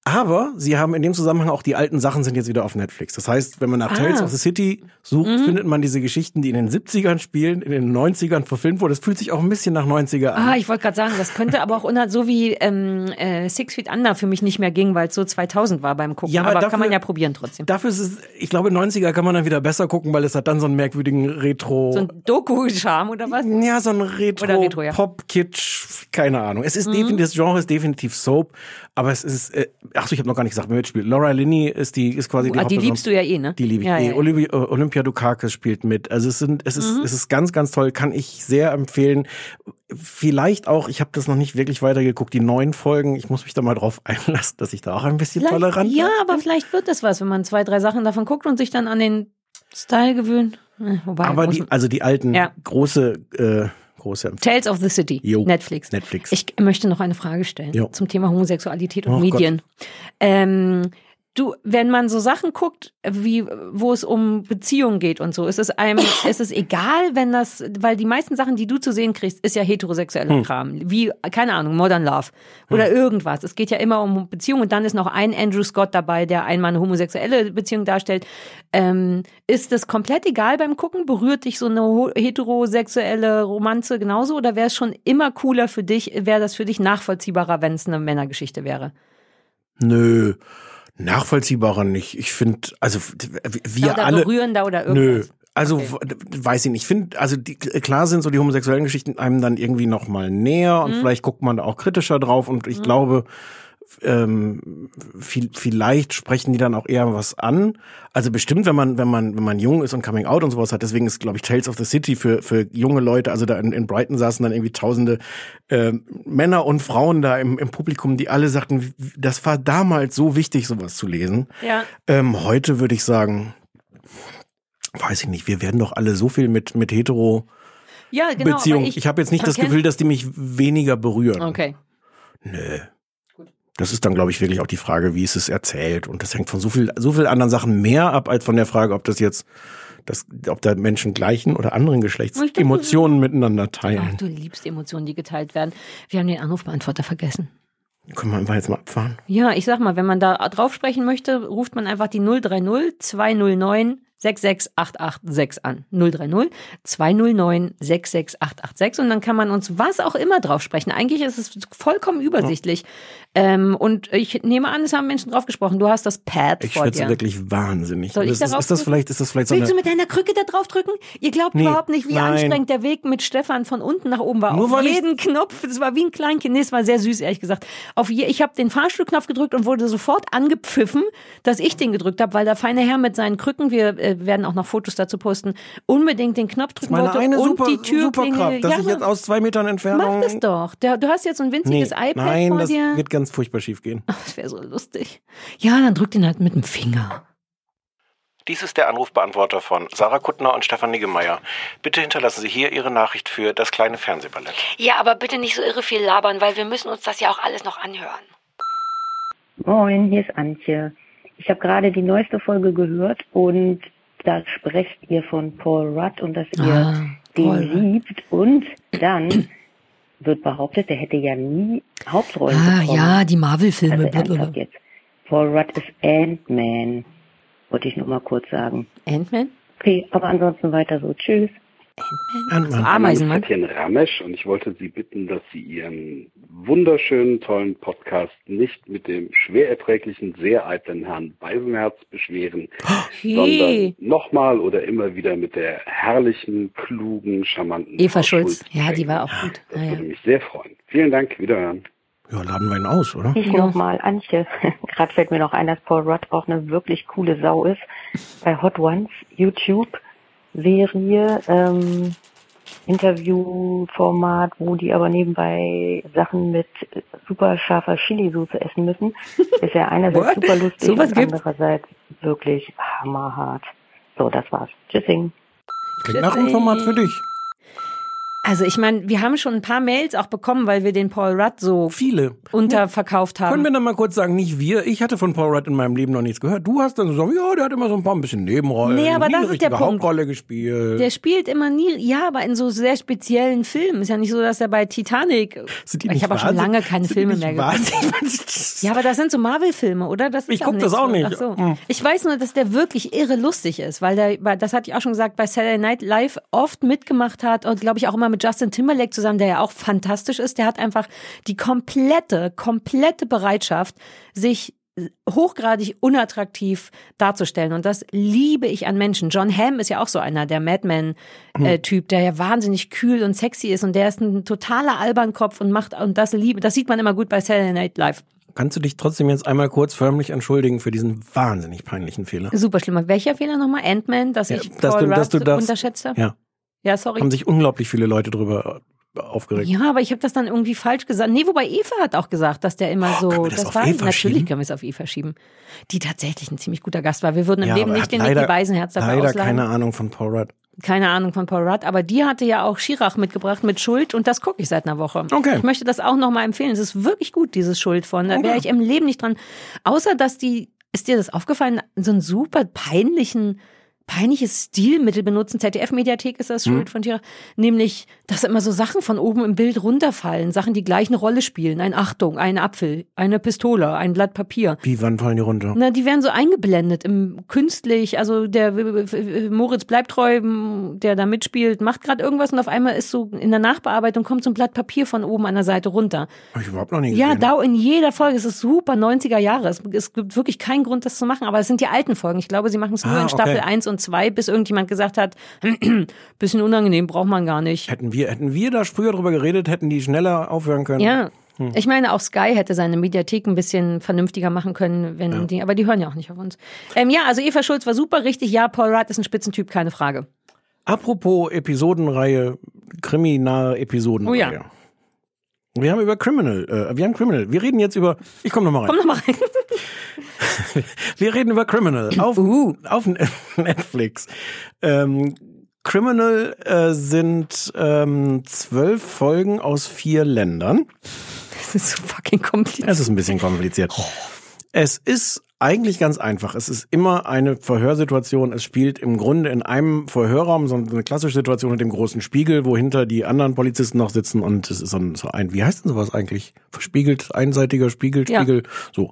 Aber sie haben in dem Zusammenhang auch die alten Sachen sind jetzt wieder auf Netflix. Das heißt, wenn man nach Ah. Tales of the City sucht, findet man diese Geschichten, die in den 70ern spielen, in den 90ern verfilmt wurden. Das fühlt sich auch ein bisschen nach 90er an. Ah, ich wollte gerade sagen, das könnte aber auch unter, so wie ähm, äh, Six Feet Under für mich nicht mehr ging, weil es so 2000 war beim Gucken. Ja, aber aber dafür- kann man ja probieren trotzdem. Dafür ist es, ich glaube, 90er kann man dann wieder besser gucken, weil es hat dann so einen merkwürdigen Retro. So ein Doku-Charme oder was? ja, so ein Retro, Oder Retro, ja. Mhm. Pop-Kitsch, keine Ahnung. Es ist definitiv, das Genre ist definitiv Soap, aber es ist, äh, ach so, ich habe noch gar nicht gesagt, wer mitspielt. Laura Linney ist die, ist quasi die Ah, die Hauptperson. liebst du ja eh, ne? Die liebe ich Ja, eh. ja, ja. Olympia, äh, Olympia Dukakis spielt mit. Also es sind, es ist, Mhm. es ist ganz, ganz toll. Kann ich sehr empfehlen. Vielleicht auch, ich habe das noch nicht wirklich weitergeguckt, die neuen Folgen. Ich muss mich da mal drauf [laughs] einlassen, dass ich da auch ein bisschen Vielleicht- tolerant Ja, bin. aber vielleicht wird das was, wenn man zwei, drei Sachen davon guckt und sich dann an den Style gewöhnt. Äh, Wobei, Aber die, also die alten, Ja. große, äh, große Empfehlung. Tales of the City, Jo, Netflix. Netflix. Ich möchte noch eine Frage stellen Jo. zum Thema Homosexualität und Oh Medien. Ähm, du, wenn man so Sachen guckt, wie wo es um Beziehungen geht und so, ist es einem, [coughs] ist es egal, wenn das, weil die meisten Sachen, die du zu sehen kriegst, ist ja heterosexueller Hm. Kram, wie keine Ahnung, Modern Love oder irgendwas. Es geht ja immer um Beziehungen und dann ist noch ein Andrew Scott dabei, der einmal eine homosexuelle Beziehung darstellt. Ähm, ist das komplett egal beim Gucken? Berührt dich so eine heterosexuelle Romanze genauso oder wäre es schon immer cooler für dich, wäre das für dich nachvollziehbarer, wenn es eine Männergeschichte wäre? Nö, nachvollziehbarer nicht. Ich finde, also wir oder alle. berührender oder Nö. irgendwas? Also w- weiß ich nicht. Ich finde, also die, klar sind so die homosexuellen Geschichten einem dann irgendwie noch mal näher Mhm. und vielleicht guckt man da auch kritischer drauf und ich glaube, ähm, viel, vielleicht sprechen die dann auch eher was an. Also bestimmt, wenn man, wenn man, wenn man jung ist und Coming Out und sowas hat, deswegen ist, glaube ich, Tales of the City für, für junge Leute, also da in, in Brighton saßen dann irgendwie tausende äh, Männer und Frauen da im, im Publikum, die alle sagten, das war damals so wichtig, sowas zu lesen. Ja. Ähm, heute würde ich sagen, weiß ich nicht, wir werden doch alle so viel mit, mit hetero Ja, genau. aber Beziehungen. Ich, habe jetzt nicht das Gefühl, dass die mich weniger berühren. Okay. Nö. Das ist dann, glaube ich, wirklich auch die Frage, wie ist es erzählt. Und das hängt von so viel, so viel anderen Sachen mehr ab, als von der Frage, ob das jetzt, das, ob da Menschen gleichen oder anderen Geschlechts dachte, Emotionen miteinander Ach, teilen. du liebst Emotionen, die geteilt werden. Wir haben den Anrufbeantworter vergessen. Können wir einfach jetzt mal abfahren? Ja, ich sag mal, wenn man da drauf sprechen möchte, ruft man einfach die 030 209 66886 an. 030 209 66886 und dann kann man uns was auch immer drauf sprechen. Eigentlich ist es vollkommen übersichtlich. Ähm, und ich nehme an, es haben Menschen drauf gesprochen. Du hast das Pad Ich vor schwitze dir. wirklich wahnsinnig. Soll ich ist, das, darauf ist das vielleicht, ist das vielleicht so Willst du mit deiner Krücke da drauf drücken? Ihr glaubt Nee, überhaupt nicht, wie nein. anstrengend der Weg mit Stefan von unten nach oben war. Nur Auf ich- jeden Knopf, das war wie ein Kleinkind. Nee, es war sehr süß, ehrlich gesagt. Auf je, ich habe den Fahrstuhlknopf gedrückt und wurde sofort angepfiffen, dass ich den gedrückt habe, weil der feine Herr mit seinen Krücken, wir äh, werden auch noch Fotos dazu posten, unbedingt den Knopf drücken meine wollte eine und super, die Türklingel. Superkraft, dass ja, ich jetzt aus zwei Metern Entfernung... mach das doch. Du hast jetzt so ein winziges Nee, iPad nein, vor das dir. wird ganz furchtbar schief gehen. [laughs] Das wäre so lustig. Ja, dann drück den halt mit dem Finger. Dies ist der Anrufbeantworter von Sarah Kuttner und Stefan Niggemeier. Bitte hinterlassen Sie hier Ihre Nachricht für das kleine Fernsehballett. Ja, aber bitte nicht so irre viel labern, weil wir müssen uns das ja auch alles noch anhören. Moin, hier ist Antje. Ich habe gerade die neueste Folge gehört und da sprecht ihr von Paul Rudd und dass ihr Ah, den liebt und dann wird behauptet, der hätte ja nie Hauptrollen Ah, bekommen. ja, die Marvel-Filme. also jetzt. Paul Rudd ist Ant-Man, wollte ich nur mal kurz sagen. Ant-Man? Okay, aber ansonsten weiter so. Tschüss. Ant-Man. Ameisenmann. Katjen Ramesch und ich wollte Sie bitten, dass Sie Ihren wunderschönen, tollen Podcast nicht mit dem schwer erträglichen, sehr eitlen Herrn Beisenherz beschweren, Hey. sondern nochmal oder immer wieder mit der herrlichen, klugen, charmanten Eva Frau Schulz. Ja, die war auch gut. Das Ja, ja. würde mich sehr freuen. Vielen Dank, wiederhören. Ja, laden wir ihn aus, oder? Ich Ja. nochmal, Antje. [laughs] Gerade fällt mir noch ein, dass Paul Rudd auch eine wirklich coole Sau ist. Bei Hot Ones, YouTube, Serie, ähm, Interviewformat, wo die aber nebenbei Sachen mit super scharfer Chili-Soße essen müssen, [laughs] ist ja einerseits super lustig Sowas und gibt's? andererseits wirklich hammerhart. So, das war's. Tschüssing. Klingt nach einem Format für dich. Also ich meine, wir haben schon ein paar Mails auch bekommen, weil wir den Paul Rudd so Viele. unterverkauft haben. Können wir dann mal kurz sagen, nicht wir, ich hatte von Paul Rudd in meinem Leben noch nichts gehört. Du hast dann so gesagt, ja, der hat immer so ein paar ein bisschen Nebenrollen. Nee, aber nie das ist der Punkt. Hauptrolle gespielt. der spielt immer nie, ja, aber in so sehr speziellen Filmen. Ist ja nicht so, dass er bei Titanic. Ich habe auch schon lange keine sind Filme mehr wahnsinnig- Ja, aber das sind so Marvel-Filme, oder? Das ist Ich guck das auch nicht. Ach so. Hm. Ich weiß nur, dass der wirklich irre lustig ist, weil der, das hatte ich auch schon gesagt, bei Saturday Night Live oft mitgemacht hat und glaube ich auch immer mit Justin Timberlake zusammen, der ja auch fantastisch ist. Der hat einfach die komplette, komplette Bereitschaft, sich hochgradig unattraktiv darzustellen. Und das liebe ich an Menschen. John Hamm ist ja auch so einer, der Madman-Typ, der ja wahnsinnig kühl und sexy ist und der ist ein totaler Albernkopf und macht, und das liebe, das sieht man immer gut bei Saturday Night Live. Kannst du dich trotzdem jetzt einmal kurz förmlich entschuldigen für diesen wahnsinnig peinlichen Fehler? Super schlimmer. Welcher Fehler nochmal? Ant-Man, dass Ja, ich dass Paul dass Rudd du das- unterschätzt habe? Ja, Ja, sorry. haben sich unglaublich viele Leute drüber äh, aufgeregt. Ja, aber ich habe das dann irgendwie falsch gesagt. Nee, wobei Eva hat auch gesagt, dass der immer so. können wir das auf war Eva natürlich schieben? können wir es auf Eva schieben. Die tatsächlich ein ziemlich guter Gast war. Wir würden im Ja, Leben nicht den leider, Nicky Beisenherz dafür Leider ausladen. keine Ahnung von Paul Rudd. Keine Ahnung von Paul Rudd, aber die hatte ja auch Schirach mitgebracht mit Schuld und das gucke ich seit einer Woche. Okay. Ich möchte das auch nochmal empfehlen. Es ist wirklich gut, dieses Schuld von. Da wäre ich im Leben nicht dran. Außer, dass die, ist dir das aufgefallen, so einen super peinlichen, peinliches Stilmittel benutzen. ZDF-Mediathek ist das Hm. Schuld von Schirach. Nämlich, dass immer so Sachen von oben im Bild runterfallen. Sachen, die gleich eine Rolle spielen. Ein Achtung, ein Apfel, eine Pistole, ein Blatt Papier. Wie, wann fallen die runter? Na, die werden so eingeblendet im künstlich, also der äh, Moritz bleibt treu, der da mitspielt, macht gerade irgendwas und auf einmal ist so in der Nachbearbeitung kommt so ein Blatt Papier von oben an der Seite runter. Hab ich überhaupt noch nie Ja, gesehen. da in jeder Folge, es ist super 90er Jahre. Es, es gibt wirklich keinen Grund, das zu machen, aber es sind die alten Folgen. Ich glaube, sie machen es nur Ah, in Staffel okay. 1 und 2, bis irgendjemand gesagt hat, [clears throat] bisschen unangenehm, braucht man gar nicht. Hätten wir, hätten wir da früher drüber geredet, hätten die schneller aufhören können. Ja, Ich meine, auch Sky hätte seine Mediathek ein bisschen vernünftiger machen können, wenn die, aber die hören ja auch nicht auf uns. Ähm, ja, also Eva Schulz war super, richtig. Ja, Paul Rudd ist ein Spitzentyp, keine Frage. Apropos Episodenreihe, kriminaler Episodenreihe. Oh ja. Wir haben über Criminal, äh, wir haben Criminal. Wir reden jetzt über, ich komme nochmal rein. Komm noch mal rein. [laughs] Wir reden über Criminal auf, Uh. auf Netflix. Ähm, Criminal äh, sind ähm, zwölf Folgen aus vier Ländern. Das ist so fucking kompliziert. Es ist ein bisschen kompliziert. Es ist eigentlich ganz einfach. Es ist immer eine Verhörsituation. Es spielt im Grunde in einem Verhörraum so eine klassische Situation mit dem großen Spiegel, wo hinter die anderen Polizisten noch sitzen und es ist so ein, so ein wie heißt denn sowas eigentlich? Verspiegelt, einseitiger Spiegel, Ja. Spiegel, so.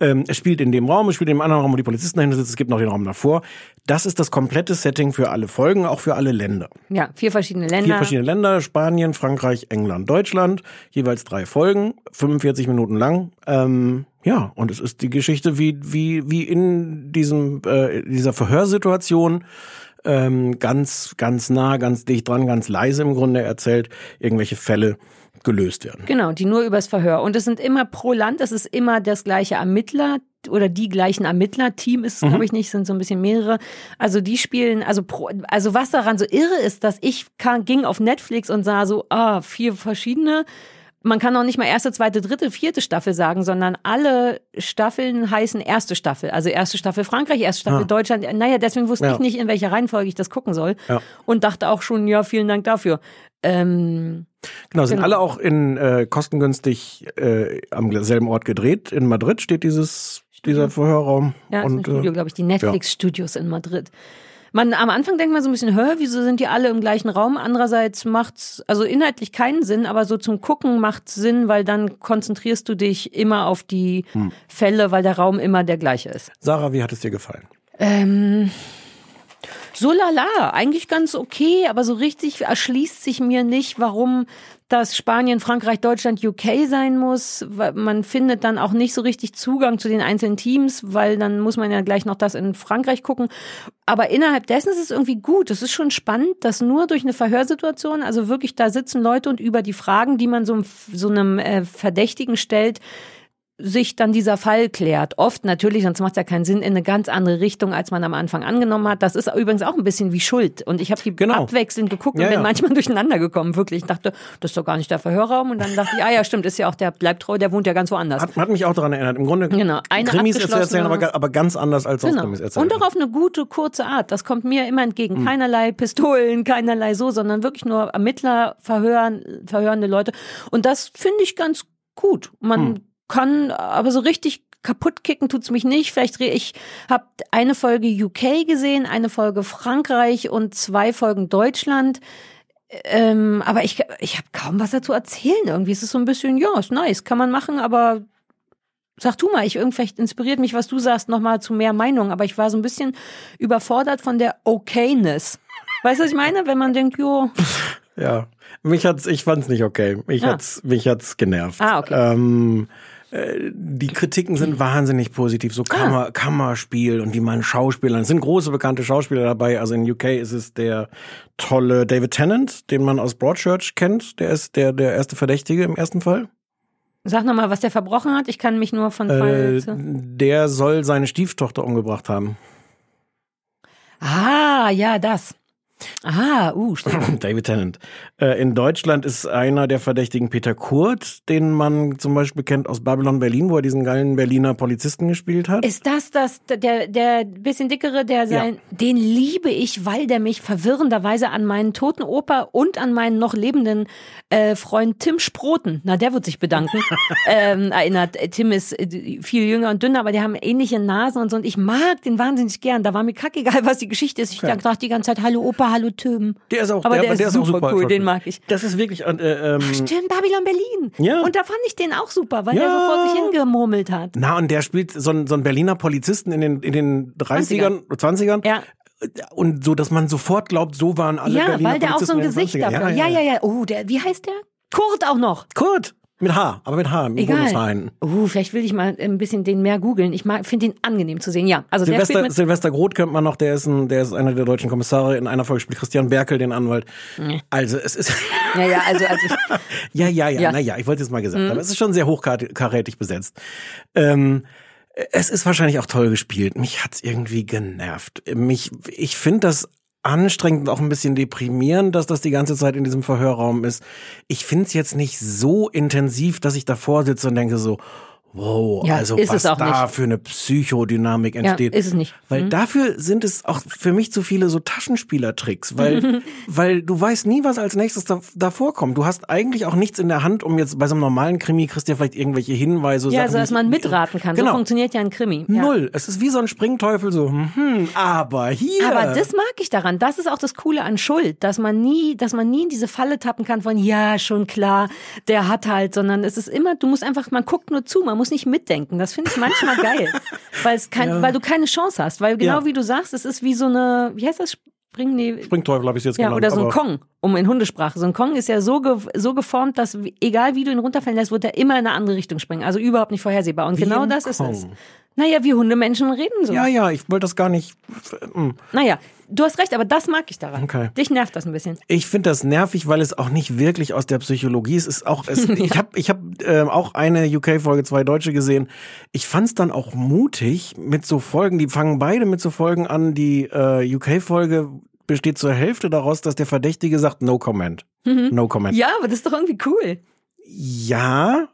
Ähm, es spielt in dem Raum, es spielt in dem anderen Raum, wo die Polizisten dahinter sitzen. Es gibt noch den Raum davor. Das ist das komplette Setting für alle Folgen, auch für alle Länder. Ja, vier verschiedene Länder. Vier verschiedene Länder, Spanien, Frankreich, England, Deutschland, jeweils drei Folgen, 45 Minuten lang. Ähm, ja, und es ist die Geschichte, wie, wie, wie in diesem, äh, dieser Verhörsituation ähm, ganz, ganz nah, ganz dicht dran, ganz leise im Grunde erzählt, irgendwelche Fälle gelöst werden. Genau, die nur übers Verhör. Und es sind immer pro Land, es ist immer das gleiche Ermittler oder die gleichen Ermittler-Team ist es, glaube ich, nicht, sind so ein bisschen mehrere. Also die spielen, also pro, also was daran so irre ist, dass ich kam, ging auf Netflix und sah so, ah, vier verschiedene. Man kann auch nicht mal erste, zweite, dritte, vierte Staffel sagen, sondern alle Staffeln heißen erste Staffel. Also erste Staffel Frankreich, erste Staffel Ah. Deutschland. Naja, deswegen wusste Ja. ich nicht, in welcher Reihenfolge ich das gucken soll. Ja. Und dachte auch schon, ja, vielen Dank dafür. Ähm, Genau, sind Genau. alle auch in äh, kostengünstig äh, am selben Ort gedreht. In Madrid steht dieses dieser Verhörraum. Ja, ist ein und, Studio, äh, glaube ich, die Netflix-Studios in Madrid. Man, am Anfang denkt man so ein bisschen, hör, wieso sind die alle im gleichen Raum? Andererseits macht's, also inhaltlich keinen Sinn, aber so zum Gucken macht's Sinn, weil dann konzentrierst du dich immer auf die Hm. Fälle, weil der Raum immer der gleiche ist. Sarah, wie hat es dir gefallen? Ähm, so lala, eigentlich ganz okay, aber so richtig erschließt sich mir nicht, warum das Spanien, Frankreich, Deutschland, UK sein muss. Man findet dann auch nicht so richtig Zugang zu den einzelnen Teams, weil dann muss man ja gleich noch das in Frankreich gucken. Aber innerhalb dessen ist es irgendwie gut. Es ist schon spannend, dass nur durch eine Verhörsituation, also wirklich da sitzen Leute und über die Fragen, die man so, einem- so einem äh, Verdächtigen stellt, sich dann dieser Fall klärt. Oft natürlich, sonst macht es ja keinen Sinn, in eine ganz andere Richtung, als man am Anfang angenommen hat. Das ist übrigens auch ein bisschen wie Schuld. Und ich habe die Genau. abwechselnd geguckt Ja, und bin ja. manchmal [laughs] durcheinander gekommen. Wirklich, ich dachte, das ist doch gar nicht der Verhörraum. Und dann dachte ich, ah ja, stimmt, ist ja auch der Bleibtreu, der wohnt ja ganz woanders. Hat, hat mich auch daran erinnert. Im Grunde Genau, eine Krimis zu erzählen, aber, aber ganz anders als Genau. Krimis erzählen. Und auch auf eine gute, kurze Art. Das kommt mir immer entgegen. Keinerlei Pistolen, keinerlei so, sondern wirklich nur Ermittler, verhören, verhörende Leute. Und das finde ich ganz gut. Man kann, aber so richtig kaputt kicken tut's mich nicht. Vielleicht re- ich habe eine Folge UK gesehen, eine Folge Frankreich und zwei Folgen Deutschland. Ähm, aber ich, ich habe kaum was dazu erzählen. Irgendwie ist es so ein bisschen, ja, ist nice, kann man machen, aber Sag du mal, ich irgendwie vielleicht inspiriert mich, was du sagst, nochmal zu mehr Meinung, aber ich war so ein bisschen überfordert von der Okayness. Weißt du, was ich meine? Wenn man denkt, jo, Ja, mich hat's, ich fand's nicht okay. Mich Ah. hat's, mich hat's genervt. Ah, okay. Ähm, äh, die Kritiken sind wahnsinnig positiv, so Ah. Kammer, Kammerspiel und die meinen Schauspielern. Es sind große bekannte Schauspieler dabei. Also in UK ist es der tolle David Tennant, den man aus Broadchurch kennt. Der ist der, der erste Verdächtige im ersten Fall. sag nochmal, was der verbrochen hat. Ich kann mich nur von Fall Äh, der soll seine Stieftochter umgebracht haben. Ah, ja, das. Ah, uh, stimmt. [laughs] David Tennant. Äh, in Deutschland ist einer der Verdächtigen Peter Kurt, den man zum Beispiel kennt aus Babylon Berlin, wo er diesen geilen Berliner Polizisten gespielt hat. Ist das das, der, der bisschen dickere, der sein, den liebe ich, weil der mich verwirrenderweise an meinen toten Opa und an meinen noch lebenden äh, Freund Tim Sproten, na, der wird sich bedanken, [laughs] ähm, erinnert. Äh, Tim ist äh, viel jünger und dünner, aber die haben ähnliche Nasen und so und ich mag den wahnsinnig gern. Da war mir kackegal, was die Geschichte ist. Ich dachte die ganze Zeit, hallo Opa, hallo Tim. Der ist auch, aber der, der ist, auch super, cool, den mag ich. Das ist wirklich, äh, ähm, Stimmt, Babylon Berlin. Ja. Und da fand ich den auch super, weil Ja. er so vor sich hingemurmelt hat. na, und der spielt so einen, so einen Berliner Polizisten in den, in den 30ern, 20ern. Ja. Und so, dass man sofort glaubt, so waren alle Ja, Berliner weil der auch so ein Gesicht 20ern. dafür. Ja, ja, ja. Oh, der, wie heißt der? Kurt auch noch. Kurt! Mit H, aber mit H, mit hinten. Uh, vielleicht will ich mal ein bisschen den mehr googeln. Ich finde den angenehm zu sehen. Ja, also Silvester. Silvester Groth kennt man noch, der ist, ein, der ist einer der deutschen Kommissare. In einer Folge spielt Christian Berkel den Anwalt. Also es ist, Ja, ja, also, also [laughs] ja, ja, ja, Ja. Mhm. naja, ich wollte es mal gesagt haben. Es ist schon sehr hochkarätig besetzt. Ähm, es ist wahrscheinlich auch toll gespielt. Mich hat's irgendwie genervt. Mich, ich finde das anstrengend und auch ein bisschen deprimierend, dass das die ganze Zeit in diesem Verhörraum ist. Ich finde es jetzt nicht so intensiv, dass ich davor sitze und denke so, wow, Ja, also was da nicht. für eine Psychodynamik entsteht. ist es nicht. Weil Mhm. dafür sind es auch für mich zu viele so Taschenspielertricks, weil, [laughs] weil du weißt nie, was als nächstes da, davor kommt. Du hast eigentlich auch nichts in der Hand, um jetzt bei so einem normalen Krimi kriegst du ja vielleicht irgendwelche Hinweise. ja, Sachen, so dass man mitraten kann. Genau. So funktioniert ja ein Krimi. Ja. Null. Es ist wie so ein Springteufel, so, hm, aber hier. Aber das mag ich daran. Das ist auch das Coole an Schuld, dass man nie, dass man nie in diese Falle tappen kann von ja, schon klar, der hat halt, sondern es ist immer, du musst einfach, man guckt nur zu, man muss nicht mitdenken. Das finde ich manchmal geil, weil es kein, [laughs] weil du keine Chance hast, weil genau Ja. wie du sagst, es ist wie so eine, wie heißt das? Spring, nee, Springteufel habe ich jetzt ja, genannt. oder so ein Kong, um in Hundesprache. So ein Kong ist ja so, ge so geformt, dass egal wie du ihn runterfallen lässt, wird er immer in eine andere Richtung springen. Also überhaupt nicht vorhersehbar. Und Wie genau das ist es. Kong. Naja, wie Hundemenschen reden so. Ja, ja, ich wollte das gar nicht. hm. Naja, du hast recht, aber das mag ich daran. Okay. Dich nervt das ein bisschen. Ich finde das nervig, weil es auch nicht wirklich aus der Psychologie ist. Es ist auch, es, [laughs] ich habe ich hab, ähm, auch eine UK-Folge, zwei Deutsche gesehen. Ich fand es dann auch mutig mit so Folgen, die fangen beide mit so Folgen an. Die äh, UK-Folge besteht zur Hälfte daraus, dass der Verdächtige sagt, no comment. No comment. Ja, aber das ist doch irgendwie cool. Ja,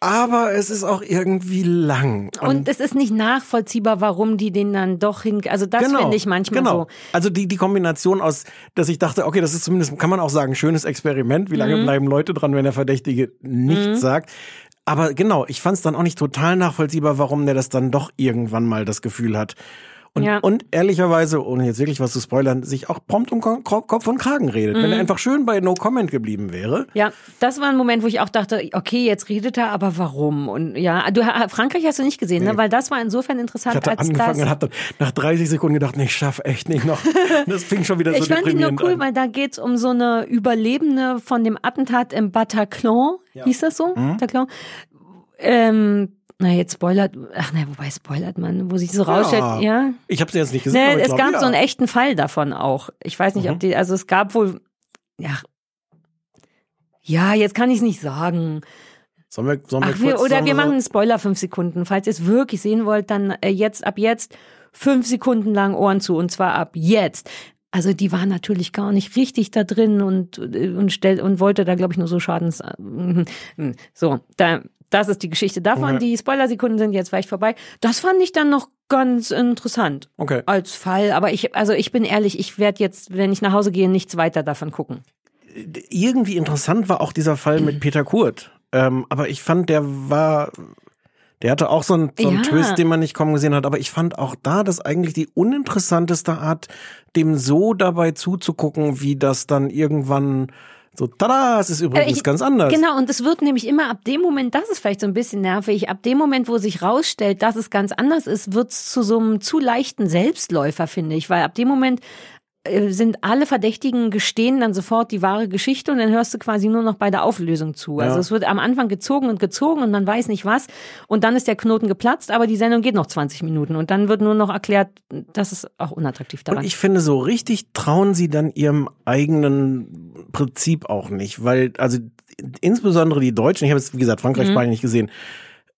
aber es ist auch irgendwie lang. Und, es ist nicht nachvollziehbar, warum die den dann doch hin. Also das finde ich manchmal genau. so. Also die, die Kombination aus, dass ich dachte, okay, das ist zumindest, kann man auch sagen, schönes Experiment. Wie lange Mhm. bleiben Leute dran, wenn der Verdächtige nichts sagt? Aber genau, ich fand es dann auch nicht total nachvollziehbar, warum der das dann doch irgendwann mal das Gefühl hat. Und, Ja. und ehrlicherweise, ohne jetzt wirklich was zu spoilern, sich auch prompt um Ko- Ko- Kopf und Kragen redet. Wenn er Mhm. einfach schön bei No Comment geblieben wäre. Ja, das war ein Moment, wo ich auch dachte, okay, jetzt redet er, aber warum? Und ja, du Frankreich hast du nicht gesehen, ne? Weil das war insofern Ich interessant, hatte als angefangen das. und hab dann nach 30 Sekunden gedacht, nee, ich schaff echt nicht noch. [laughs] Das fing schon wieder so Ich fand ihn nur deprimierend cool, an. weil da geht's um so eine Überlebende von dem Attentat im Bataclan. Hieß das so? Mhm. Bataclan. Ähm, na, jetzt spoilert, ach ne, wobei spoilert man, wo sich so rausstellt, ja. Ich habe sie jetzt nicht gesehen. Ne, ich es glaub, gab ja. so einen echten Fall davon auch. Ich weiß nicht, Mhm. ob die, also es gab wohl, ja, ja, jetzt kann ich es nicht sagen. Sollen wir, sollen wir Ach, wir, kurz, oder wir machen einen Spoiler fünf Sekunden. Falls ihr es wirklich sehen wollt, dann äh, jetzt, ab jetzt, fünf Sekunden lang Ohren zu und zwar ab jetzt. Also die war natürlich gar nicht richtig da drin und äh, und stellt und wollte da glaube ich nur so Schadens äh, so da das ist die Geschichte davon. Okay. Die Spoilersekunden sind jetzt vielleicht vorbei. Das fand ich dann noch ganz interessant Okay. als Fall. Aber ich also ich bin ehrlich, ich werde jetzt, wenn ich nach Hause gehe, nichts weiter davon gucken. irgendwie interessant war auch dieser Fall mit Peter Kurt. Ähm, aber ich fand, der war, der hatte auch so einen, so einen Ja. Twist, den man nicht kommen gesehen hat. Aber ich fand auch da das eigentlich die uninteressanteste Art, dem so dabei zuzugucken, wie das dann irgendwann so, tada, es ist übrigens Äh, ich- ganz anders. Genau, und es wird nämlich immer ab dem Moment, das ist vielleicht so ein bisschen nervig, ab dem Moment, wo sich rausstellt, dass es ganz anders ist, wird es zu so einem zu leichten Selbstläufer, finde ich. Weil ab dem Moment sind alle Verdächtigen gestehen dann sofort die wahre Geschichte und dann hörst du quasi nur noch bei der Auflösung zu. Also Ja. es wird am Anfang gezogen und gezogen und man weiß nicht was und dann ist der Knoten geplatzt, aber die Sendung geht noch 20 Minuten und dann wird nur noch erklärt, das ist auch unattraktiv daran. Und ich finde, so richtig trauen sie dann ihrem eigenen Prinzip auch nicht, weil, also insbesondere die Deutschen, ich habe jetzt, wie gesagt, Frankreich, Mhm. Spanien nicht gesehen,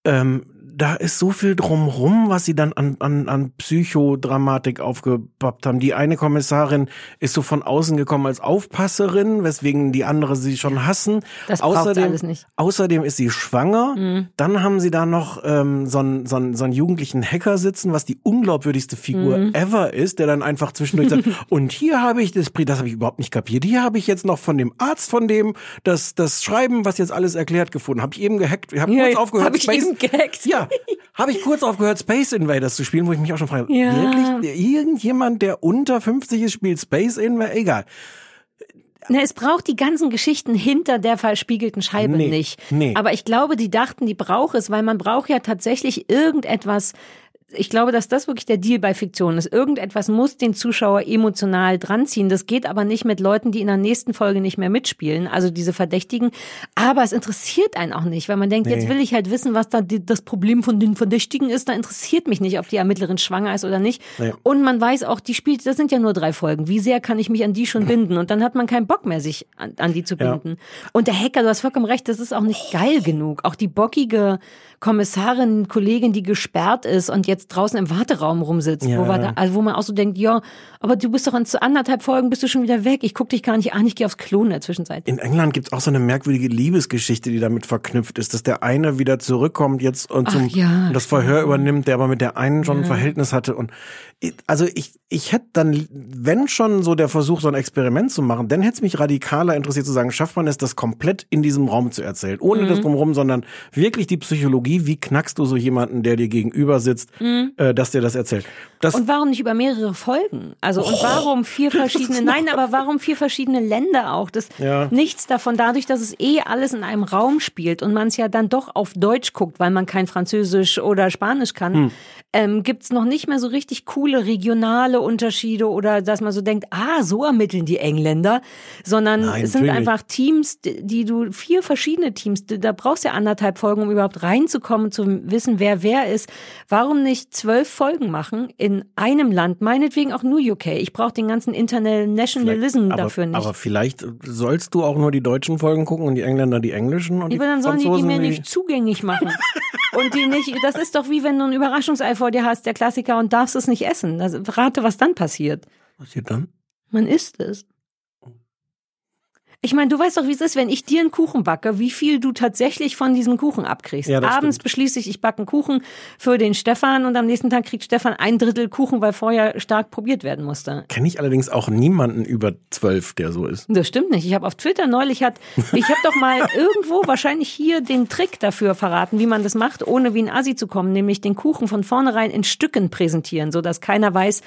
ähm, da ist so viel drumrum, was sie dann an, an, an Psychodramatik aufgepappt haben. Die eine Kommissarin ist so von außen gekommen als Aufpasserin, weswegen die andere sie schon hassen. Das außerdem, alles nicht. Außerdem ist sie schwanger. Mhm. Dann haben sie da noch ähm, so, einen, so, einen, so einen jugendlichen Hacker sitzen, was die unglaubwürdigste Figur Mhm. ever ist, der dann einfach zwischendurch sagt, [laughs] und hier habe ich das, das habe ich überhaupt nicht kapiert. Hier habe ich jetzt noch von dem Arzt von dem das das Schreiben, was jetzt alles erklärt gefunden. Habe ich eben gehackt, habe kurz aufgehört. hab ich Space, eben gehackt. Ja, [laughs] habe ich kurz aufgehört Space Invaders zu spielen, wo ich mich auch schon frage, Ja. wirklich irgendjemand, der unter 50 ist, spielt Space Invaders? Egal. Na, es braucht die ganzen Geschichten hinter der verspiegelten Scheibe Nee, nicht. nee. Aber ich glaube, die dachten, die braucht es, weil man braucht ja tatsächlich irgendetwas ich glaube, dass das wirklich der Deal bei Fiktion ist. Irgendetwas muss den Zuschauer emotional dranziehen. Das geht aber nicht mit Leuten, die in der nächsten Folge nicht mehr mitspielen, also diese Verdächtigen. Aber es interessiert einen auch nicht, weil man denkt, Nee. jetzt will ich halt wissen, was da die, das Problem von den Verdächtigen ist. Da interessiert mich nicht, ob die Ermittlerin schwanger ist oder nicht. Nee. Und man weiß auch, die spielt, das sind ja nur drei Folgen. Wie sehr kann ich mich an die schon binden? Und dann hat man keinen Bock mehr, sich an, an die zu Ja. binden. Und der Hacker, du hast vollkommen recht, das ist auch nicht geil genug. Auch die bockige Kommissarin, Kollegin, die gesperrt ist und jetzt draußen im Warteraum rumsitzt, Ja. wo, da, also wo man auch so denkt, ja, aber du bist doch in anderthalb Folgen bist du schon wieder weg. Ich guck dich gar nicht an, ich gehe aufs Klo in der Zwischenzeit. In England gibt's auch so eine merkwürdige Liebesgeschichte, die damit verknüpft ist, dass der eine wieder zurückkommt jetzt und zum ja, das Verhör übernimmt, der aber mit der einen schon ein Verhältnis hatte und also ich ich hätte dann wenn schon so der Versuch so ein Experiment zu machen, dann hätte es mich radikaler interessiert zu sagen, schafft man es das komplett in diesem Raum zu erzählen, ohne Mhm. das drumherum, sondern wirklich die Psychologie, wie knackst du so jemanden, der dir gegenüber sitzt, äh, dass der das erzählt. Das. Und warum nicht über mehrere Folgen? Also und warum vier [laughs] verschiedene? Nein, aber warum vier verschiedene Länder auch? Das Ja. nichts davon. Dadurch, dass es eh alles in einem Raum spielt und man es ja dann doch auf Deutsch guckt, weil man kein Französisch oder Spanisch kann, Hm. ähm, gibt's noch nicht mehr so richtig coole regionale Unterschiede oder dass man so denkt, ah, so ermitteln die Engländer, sondern Nein, es sind einfach Teams, die die du vier verschiedene Teams. Da brauchst du ja anderthalb Folgen, um überhaupt reinzukommen, zu wissen, wer wer ist. Warum nicht zwölf Folgen machen in einem Land, meinetwegen auch nur UK. Ich brauche den ganzen Internationalism aber, dafür nicht. aber vielleicht sollst du auch nur die deutschen Folgen gucken und die Engländer die englischen und die Aber dann sollen die die mir nicht zugänglich machen. [laughs] Und die nicht, das ist doch wie wenn du ein Überraschungsei vor dir hast, der Klassiker, und darfst es nicht essen. Also, rate, was dann passiert. Was passiert dann? Man isst es. Ich meine, du weißt doch, wie es ist, wenn ich dir einen Kuchen backe, wie viel du tatsächlich von diesem Kuchen abkriegst. Ja, Abends stimmt. beschließe ich, ich backe einen Kuchen für den Stefan und am nächsten Tag kriegt Stefan ein Drittel Kuchen, weil vorher stark probiert werden musste. Kenne ich allerdings auch niemanden über zwölf, der so ist. Das stimmt nicht. Ich habe auf Twitter neulich hat, ich habe doch mal [laughs] irgendwo wahrscheinlich hier den Trick dafür verraten, wie man das macht, ohne wie ein Assi zu kommen, nämlich den Kuchen von vornherein in Stücken präsentieren, so dass keiner weiß,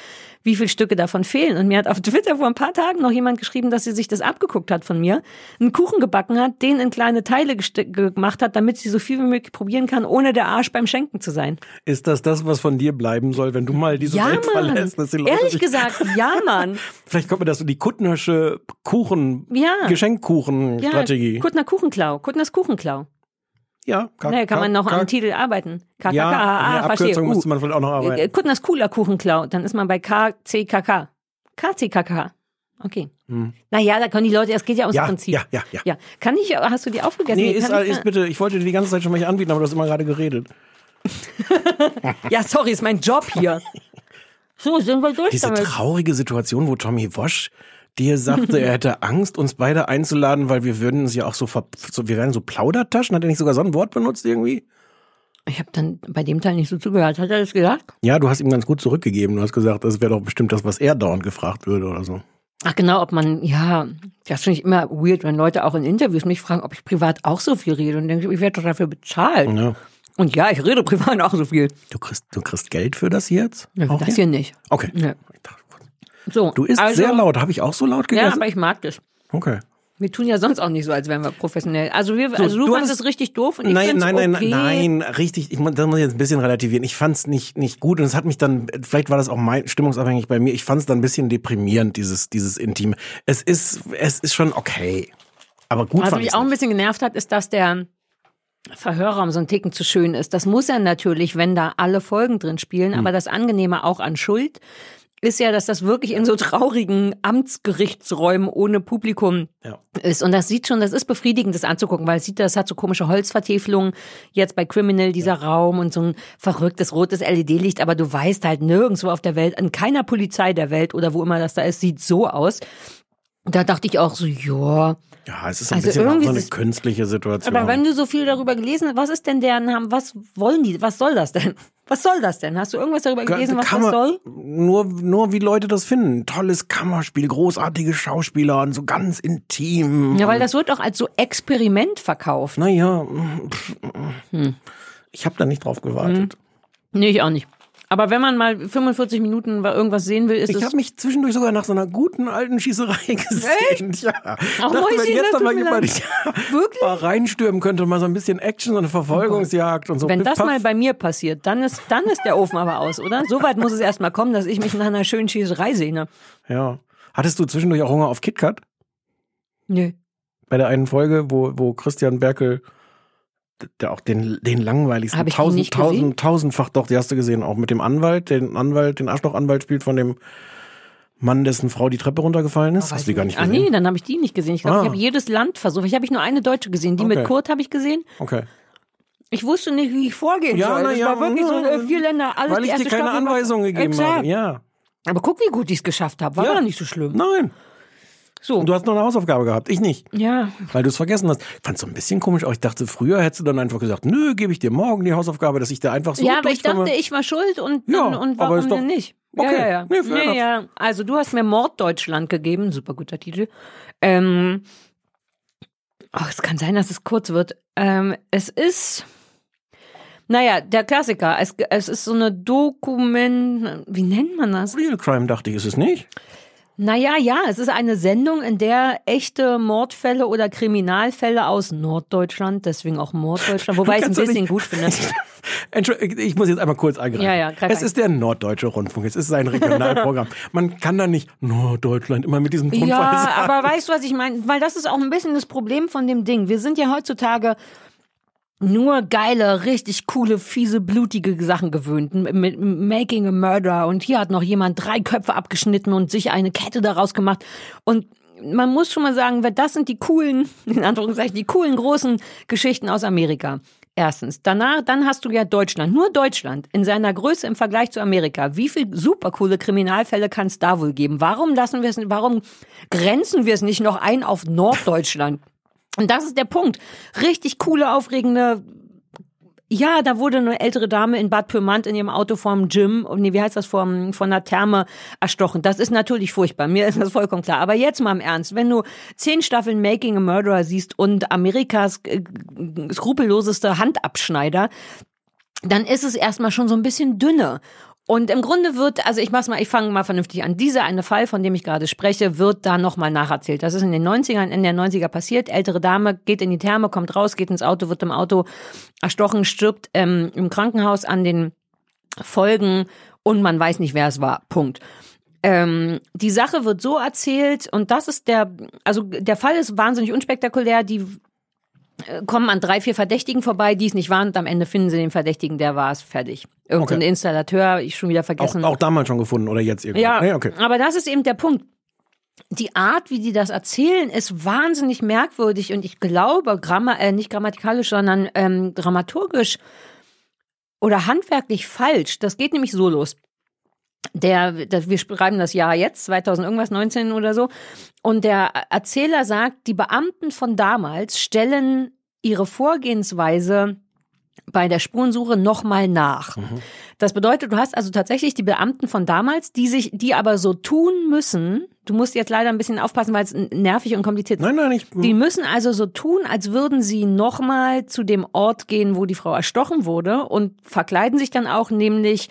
wie viele Stücke davon fehlen. Und mir hat auf Twitter vor ein paar Tagen noch jemand geschrieben, dass sie sich das abgeguckt hat von mir, einen Kuchen gebacken hat, den in kleine Teile gemacht hat, damit sie so viel wie möglich probieren kann, ohne der Arsch beim Schenken zu sein. Ist das das, was von dir bleiben soll, wenn du mal diese Ja, Welt Mann. verlässt? Dass die Leute Ehrlich gesagt, ja, Mann. [laughs] Vielleicht kommt mir das so die Kuttnersche Kuchen, Ja. Geschenkkuchen-Strategie. Ja, Kuttner Kuchenklau, Kuttners Kuchenklau. Ja, Ka- Nee, kann man noch am Titel arbeiten. KKK, Ja, ah, verstehe. Abkürzung Uh. müsste man vielleicht auch noch Äh, arbeiten. Kuttners cooler Kuchenklau, dann ist man bei KCKK. KCKK. Okay. Naja, da können die Leute, es geht ja ums Hm. Ja, Prinzip. ja, ja, ja. Ja, kann ich, hast du die aufgegessen? Nee, ist, ich, ist bitte, ich wollte dir die ganze Zeit schon mal anbieten, aber du hast immer gerade geredet. [laughs] ja, sorry, ist mein Job hier. [laughs] So, sind wir durch Diese damit. traurige Situation, wo Tommy Wosch dir sagte, er [laughs] hätte Angst, uns beide einzuladen, weil wir würden uns ja auch so, ver so wir wären so Plaudertaschen. Hat er nicht sogar so ein Wort benutzt irgendwie? Ich habe dann bei dem Teil nicht so zugehört. Hat er das gesagt? Ja, du hast ihm ganz gut zurückgegeben. Du hast gesagt, das wäre doch bestimmt das, was er dauernd gefragt würde oder so. Ach genau, ob man, ja, das finde ich immer weird, wenn Leute auch in Interviews mich fragen, ob ich privat auch so viel rede und denke, ich werde doch dafür bezahlt. Ja. Und ja, ich rede privat auch so viel. Du kriegst, du kriegst Geld für das jetzt? Ja, das hier nicht. Okay. Ja. Ich dachte kurz. So, Du isst also, sehr laut. Habe ich auch so laut Ja, gegessen? aber ich mag das. okay. Wir tun ja sonst auch nicht so, als wären wir professionell. Also, wir, also du, du fandest es richtig doof und ich Nein, nein, nein, okay. nein, richtig. Ich muss, das muss ich jetzt ein bisschen relativieren. Ich fand es nicht, nicht gut und es hat mich dann, vielleicht war das auch mein, stimmungsabhängig bei mir. Ich fand es dann ein bisschen deprimierend, dieses, dieses Intime. Es ist, es ist schon okay. Aber gut Was mich auch ein bisschen genervt hat, ist, dass der Verhörraum so ein Ticken zu schön ist. Das muss er natürlich, wenn da alle Folgen drin spielen. Hm. Aber das Angenehme auch an Schuld ist ja, dass das wirklich in so traurigen Amtsgerichtsräumen ohne Publikum Ja. ist. Und das sieht schon, das ist befriedigend, das anzugucken, weil es sieht, das hat so komische Holzvertäfelungen. Jetzt bei Criminal dieser Raum und so ein verrücktes rotes LED-Licht, aber du weißt halt nirgendwo auf der Welt, an keiner Polizei der Welt oder wo immer das da ist, sieht so aus. Da dachte ich auch so, ja. Ja, es ist ein Also bisschen auch irgendwie so eine künstliche Situation. Aber wenn du so viel darüber gelesen hast, was ist denn deren Namen? Was wollen die? Was soll das denn? [laughs] Was soll das denn? Hast du irgendwas darüber gelesen, was das Kammer- soll? Nur, nur wie Leute das finden. Tolles Kammerspiel, großartige Schauspieler und so ganz intim. Ja, weil das wird auch als so Experiment verkauft. Naja, Hm. ich habe da nicht drauf gewartet. Nee, ich auch nicht. Aber wenn man mal 45 Minuten irgendwas sehen will, ist Ich es. habe mich zwischendurch sogar nach so einer guten alten Schießerei [laughs] gesehen. Ja. Ach, Dachte, Mäuschen, wenn jetzt mal jemand [laughs] ja, Wirklich? mal reinstürmen könnte, mal so ein bisschen Action, so eine Verfolgungsjagd und so. Wenn das mal bei mir passiert, dann ist, dann ist der Ofen aber aus, oder? So weit muss es erst mal kommen, dass ich mich nach einer schönen Schießerei sehne. Ja. Hattest du zwischendurch auch Hunger auf KitKat? Nö. Bei der einen Folge, wo, wo Christian Berkel, der auch den, den langweiligsten, Hab ich tausend, nicht gesehen? tausend, tausendfach doch, die hast du gesehen, auch mit dem Anwalt, den Anwalt, den Arschlochanwalt spielt von dem Mann, dessen Frau die Treppe runtergefallen ist. hast du die gar nicht Ah gesehen? nee, dann habe ich die nicht gesehen. Ich glaube, Ah. ich habe jedes Land versucht. Ich habe ich nur eine deutsche gesehen. Die mit Okay. Kurt habe ich gesehen. Okay. Ich wusste nicht, wie ich vorgehen Ja, soll. na das ja, war wirklich so äh, vier Länder, alles Weil die ich dir keine Anweisungen gegeben habe. Ja. Aber guck, wie gut ich es geschafft habe. War Ja. gar nicht so schlimm. Nein. So. Und du hast noch eine Hausaufgabe gehabt. Ich nicht. Ja, Weil du es vergessen hast. Ich fand so ein bisschen komisch, aber ich dachte, früher hättest du dann einfach gesagt, nö, gebe ich dir morgen die Hausaufgabe, dass ich da einfach so ja, aber ich dachte, ich war schuld und, Ja, und, und aber warum doch- denn nicht? Okay. Ja, ja, ja. Nee, Nee, ja. Also du hast mir Morddeutschland gegeben, super guter Titel. Ähm, ach, es kann sein, dass es kurz wird. Ähm, es ist, naja, der Klassiker. Es, es ist so eine Dokument, wie nennt man das? Real Crime dachte ich, ist es nicht? Naja, ja, es ist eine Sendung, in der echte Mordfälle oder Kriminalfälle aus Norddeutschland, deswegen auch Morddeutschland, wobei ich es ein bisschen nicht- gut finde. [laughs] Entschuldigung, ich muss jetzt einmal kurz eingreifen. Ja, ja, Es ein. ist der Norddeutsche Rundfunk, es ist sein Regionalprogramm. [laughs] Man kann da nicht Norddeutschland immer mit diesem Tonfall Ja, sagen. aber weißt du, was ich meine? Weil das ist auch ein bisschen das Problem von dem Ding. Wir sind ja heutzutage nur geile, richtig coole, fiese, blutige Sachen gewöhnt. Mit Making a Murder und hier hat noch jemand drei Köpfe abgeschnitten und sich eine Kette daraus gemacht. Und man muss schon mal sagen, das sind die coolen, [laughs] in Anführungszeichen, die coolen großen Geschichten aus Amerika. Erstens. Danach, dann hast du ja Deutschland. Nur Deutschland in seiner Größe im Vergleich zu Amerika. Wie viel supercoole Kriminalfälle kann es da wohl geben? Warum lassen wir es, warum grenzen wir es nicht noch ein auf Norddeutschland? Und das ist der Punkt. Richtig coole, aufregende ja, da wurde eine ältere Dame in Bad Pyrmont in ihrem Auto vorm Gym, nee, wie heißt das, vorm, von einer Therme erstochen. Das ist natürlich furchtbar, mir ist das vollkommen klar. Aber jetzt mal im Ernst, wenn du zehn Staffeln Making a Murderer siehst und Amerikas äh, skrupelloseste Handabschneider, dann ist es erstmal schon so ein bisschen dünne. Und im Grunde wird, also ich mach's mal, ich fange mal vernünftig an. Dieser eine Fall, von dem ich gerade spreche, wird da nochmal nacherzählt. Das ist in den 90ern, in der 90er passiert. Ältere Dame geht in die Therme, kommt raus, geht ins Auto, wird im Auto erstochen, stirbt ähm, im Krankenhaus an den Folgen und man weiß nicht, wer es war. Punkt. Ähm, die Sache wird so erzählt und das ist der, also der Fall ist wahnsinnig unspektakulär. Die kommen an drei, vier Verdächtigen vorbei, die es nicht waren und am Ende finden sie den Verdächtigen, der war es, fertig. Irgendein Okay. Installateur, ich schon wieder Auch, vergessen. auch damals schon gefunden oder jetzt irgendwie? Ja, Nee, okay. aber das ist eben der Punkt. Die Art, wie die das erzählen, ist wahnsinnig merkwürdig und ich glaube, Gramma, äh, nicht grammatikalisch, sondern ähm, dramaturgisch oder handwerklich falsch. Das geht nämlich so los. Der, das, wir schreiben das Jahr jetzt, 2000 irgendwas, 19 oder so. Und der Erzähler sagt, die Beamten von damals stellen ihre Vorgehensweise bei der Spurensuche nochmal nach. Das bedeutet, du hast also tatsächlich die Beamten von damals, die sich, die aber so tun müssen. Du musst jetzt leider ein bisschen aufpassen, weil es nervig und kompliziert ist. Nein, nein, ich. Die müssen also so tun, als würden sie nochmal zu dem Ort gehen, wo die Frau erstochen wurde und verkleiden sich dann auch, nämlich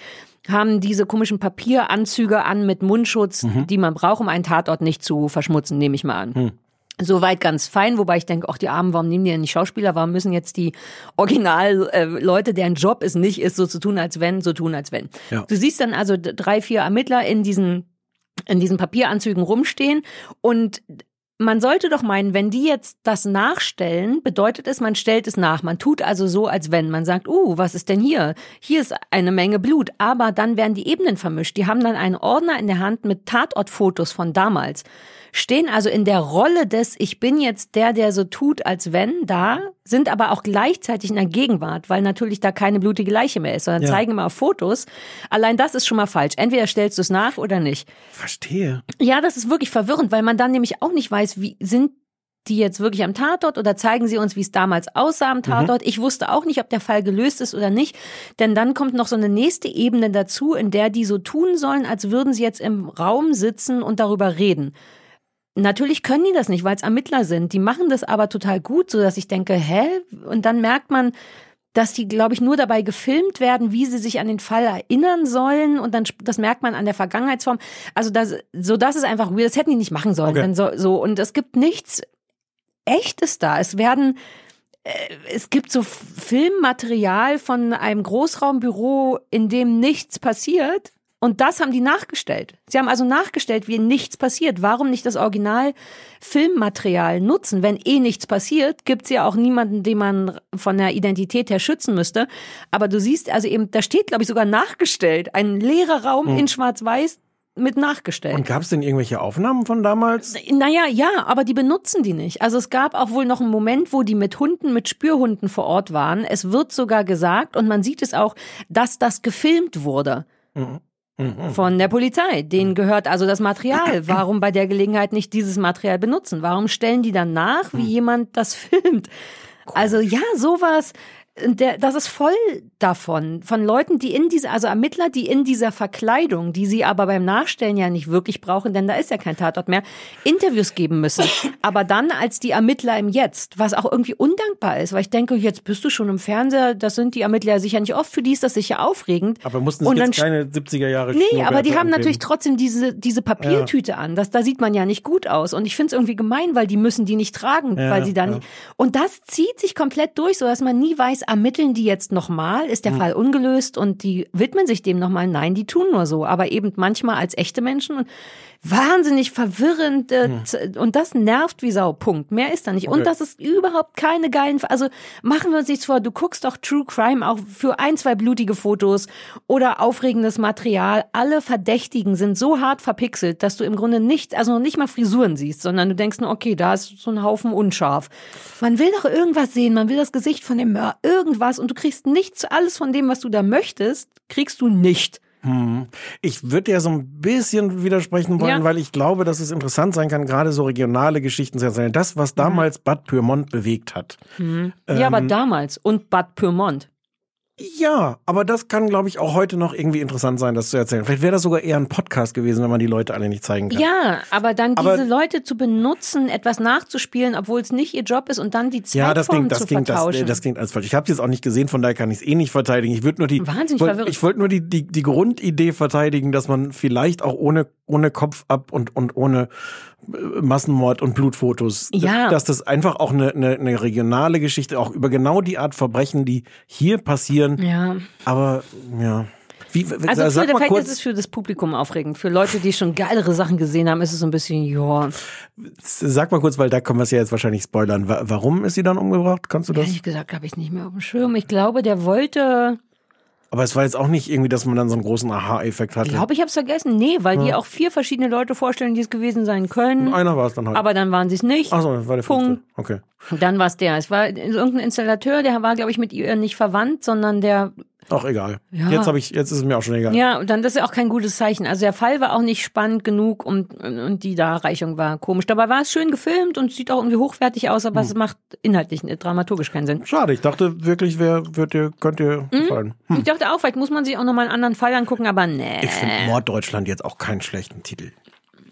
haben diese komischen Papieranzüge an mit Mundschutz, die man braucht, um einen Tatort nicht zu verschmutzen, nehme ich mal an. Soweit ganz fein, wobei ich denke, auch die Armen, warum nehmen die denn nicht Schauspieler? Warum müssen jetzt die Original äh, deren Job es nicht ist, so zu tun, als wenn, so tun, als wenn. Ja. Du siehst dann also drei, vier Ermittler in diesen in diesen Papieranzügen rumstehen und man sollte doch meinen, wenn die jetzt das nachstellen, bedeutet es, man stellt es nach. Man tut also so, als wenn man sagt, uh, was ist denn hier? Hier ist eine Menge Blut. Aber dann werden die Ebenen vermischt. Die haben dann einen Ordner in der Hand mit Tatortfotos von damals. Stehen also in der Rolle des, ich bin jetzt der, der so tut, als wenn, da, sind aber auch gleichzeitig in der Gegenwart, weil natürlich da keine blutige Leiche mehr ist, sondern Ja. zeigen immer Fotos. Allein das ist schon mal falsch. Entweder stellst du es nach oder nicht. Verstehe. Ja, das ist wirklich verwirrend, weil man dann nämlich auch nicht weiß, wie sind die jetzt wirklich am Tatort oder zeigen sie uns, wie es damals aussah am Tatort. Ich wusste auch nicht, ob der Fall gelöst ist oder nicht, denn dann kommt noch so eine nächste Ebene dazu, in der die so tun sollen, als würden sie jetzt im Raum sitzen und darüber reden. Natürlich können die das nicht, weil es Ermittler sind. Die machen das aber total gut, so dass ich denke, hä? Und dann merkt man, dass die, glaube ich, nur dabei gefilmt werden, wie sie sich an den Fall erinnern sollen und dann, das merkt man an der Vergangenheitsform. Also das, so das ist einfach weird, das hätten die nicht machen sollen. Okay. So, so, und es gibt nichts Echtes da. Es werden, äh, es gibt so Filmmaterial von einem Großraumbüro, in dem nichts passiert. Und das haben die nachgestellt. Sie haben also nachgestellt, wie nichts passiert. Warum nicht das Original Filmmaterial nutzen? Wenn eh nichts passiert, gibt's ja auch niemanden, den man von der Identität her schützen müsste. Aber du siehst also eben, da steht, glaube ich, sogar nachgestellt. Ein leerer Raum in Schwarz-Weiß mit nachgestellt. Und gab es denn irgendwelche Aufnahmen von damals? Naja, ja, aber die benutzen die nicht. Also es gab auch wohl noch einen Moment, wo die mit Hunden, mit Spürhunden vor Ort waren. Es wird sogar gesagt, und man sieht es auch, dass das gefilmt wurde. Von der Polizei. Denen gehört also das Material. [clears throat] Warum bei der Gelegenheit nicht dieses Material benutzen? Warum stellen die dann nach, wie jemand das [laughs] filmt? Also ja, sowas. Der, das ist voll davon, von Leuten, die in dieser, also Ermittler, die in dieser Verkleidung, die sie aber beim Nachstellen ja nicht wirklich brauchen, denn da ist ja kein Tatort mehr, Interviews geben müssen. Aber dann als die Ermittler im Jetzt, was auch irgendwie undankbar ist, weil ich denke, jetzt bist du schon im Fernseher, das sind die Ermittler ja sicher nicht oft, für die ist das sicher aufregend. Aber mussten dann jetzt keine 70er Jahre Nee, aber die haben natürlich trotzdem diese, diese Papiertüte an. Das, da sieht man ja nicht gut aus. Und ich finde es irgendwie gemein, weil die müssen die nicht tragen, Ja, weil sie dann ja. Und das zieht sich komplett durch, so dass man nie weiß, ermitteln die jetzt nochmal? Ist der Hm. Fall ungelöst und die widmen sich dem nochmal? Nein, die tun nur so. Aber eben manchmal als echte Menschen und wahnsinnig verwirrend äh, z- und das nervt wie Sau. Punkt. Mehr ist da nicht. Okay. Und das ist überhaupt keine geilen, also machen wir uns nichts vor, du guckst doch True Crime auch für ein, zwei blutige Fotos oder aufregendes Material. Alle Verdächtigen sind so hart verpixelt, dass du im Grunde nicht, also noch nicht mal Frisuren siehst, sondern du denkst nur, okay, da ist so ein Haufen unscharf. Man will doch irgendwas sehen, man will das Gesicht von dem Mörder, irgendwas und du kriegst nichts, alles von dem, was du da möchtest, kriegst du nicht. Ich würde ja so ein bisschen widersprechen wollen, Ja. weil ich glaube, dass es interessant sein kann, gerade so regionale Geschichten zu erzählen. Das, Mhm. was damals Bad Pyrmont bewegt hat. ja, aber damals und Bad Pyrmont. Ja, aber das kann, glaube ich, auch heute noch irgendwie interessant sein, das zu erzählen. Vielleicht wäre das sogar eher ein Podcast gewesen, wenn man die Leute alle nicht zeigen kann. Ja, aber dann Aber- diese Leute zu benutzen, etwas nachzuspielen, obwohl es nicht ihr Job ist und dann die Ja, das Zeitform klingt, das zu klingt, das, vertauschen. das klingt alles falsch. Ich habe jetzt auch nicht gesehen, von daher kann ich es eh nicht verteidigen. Ich würde nur die, Wahnsinnig wollt- verwirrend. ich wollte nur die, die, die Grundidee verteidigen, dass man vielleicht auch ohne, ohne Kopf ab und, und ohne Massenmord und Blutfotos, Ja. dass das einfach auch eine, eine, eine regionale Geschichte, auch über genau die Art Verbrechen, die hier passieren. ja. Aber ja. Wie, Also sag für, mal vielleicht kurz, ist es für das Publikum aufregend. Für Leute, die schon geilere Sachen gesehen haben, ist es so ein bisschen, ja. sag mal kurz, weil da können wir es ja jetzt wahrscheinlich spoilern. Wa- Warum ist sie dann umgebracht? Kannst du das? Ehrlich gesagt habe ich nicht mehr auf dem Schirm. Ich glaube, der wollte, Aber es war jetzt auch nicht irgendwie, dass man dann so einen großen Aha-Effekt hatte. ich glaube, ich habe es vergessen. Nee, weil die auch vier verschiedene Leute vorstellen, die es gewesen sein können. Einer war es dann halt. Aber dann waren sie es nicht. Ach so, das war der Punkt. fünfte. Okay. Dann war es der. Es war irgendein Installateur, der war, glaube ich, mit ihr nicht verwandt, sondern der Auch egal. Ja. Jetzt habe ich, jetzt ist es mir auch schon egal. Ja, und dann das ist ja auch kein gutes Zeichen. Also der Fall war auch nicht spannend genug und, und die Darreichung war komisch. Dabei war es schön gefilmt und sieht auch irgendwie hochwertig aus, aber Hm. es macht inhaltlich, dramaturgisch keinen Sinn. Schade, ich dachte wirklich, wer wird dir, könnte dir Mhm. gefallen. Ich dachte auch, vielleicht muss man sich auch nochmal einen anderen Fall angucken, aber nee. Ich finde Morddeutschland jetzt auch keinen schlechten Titel.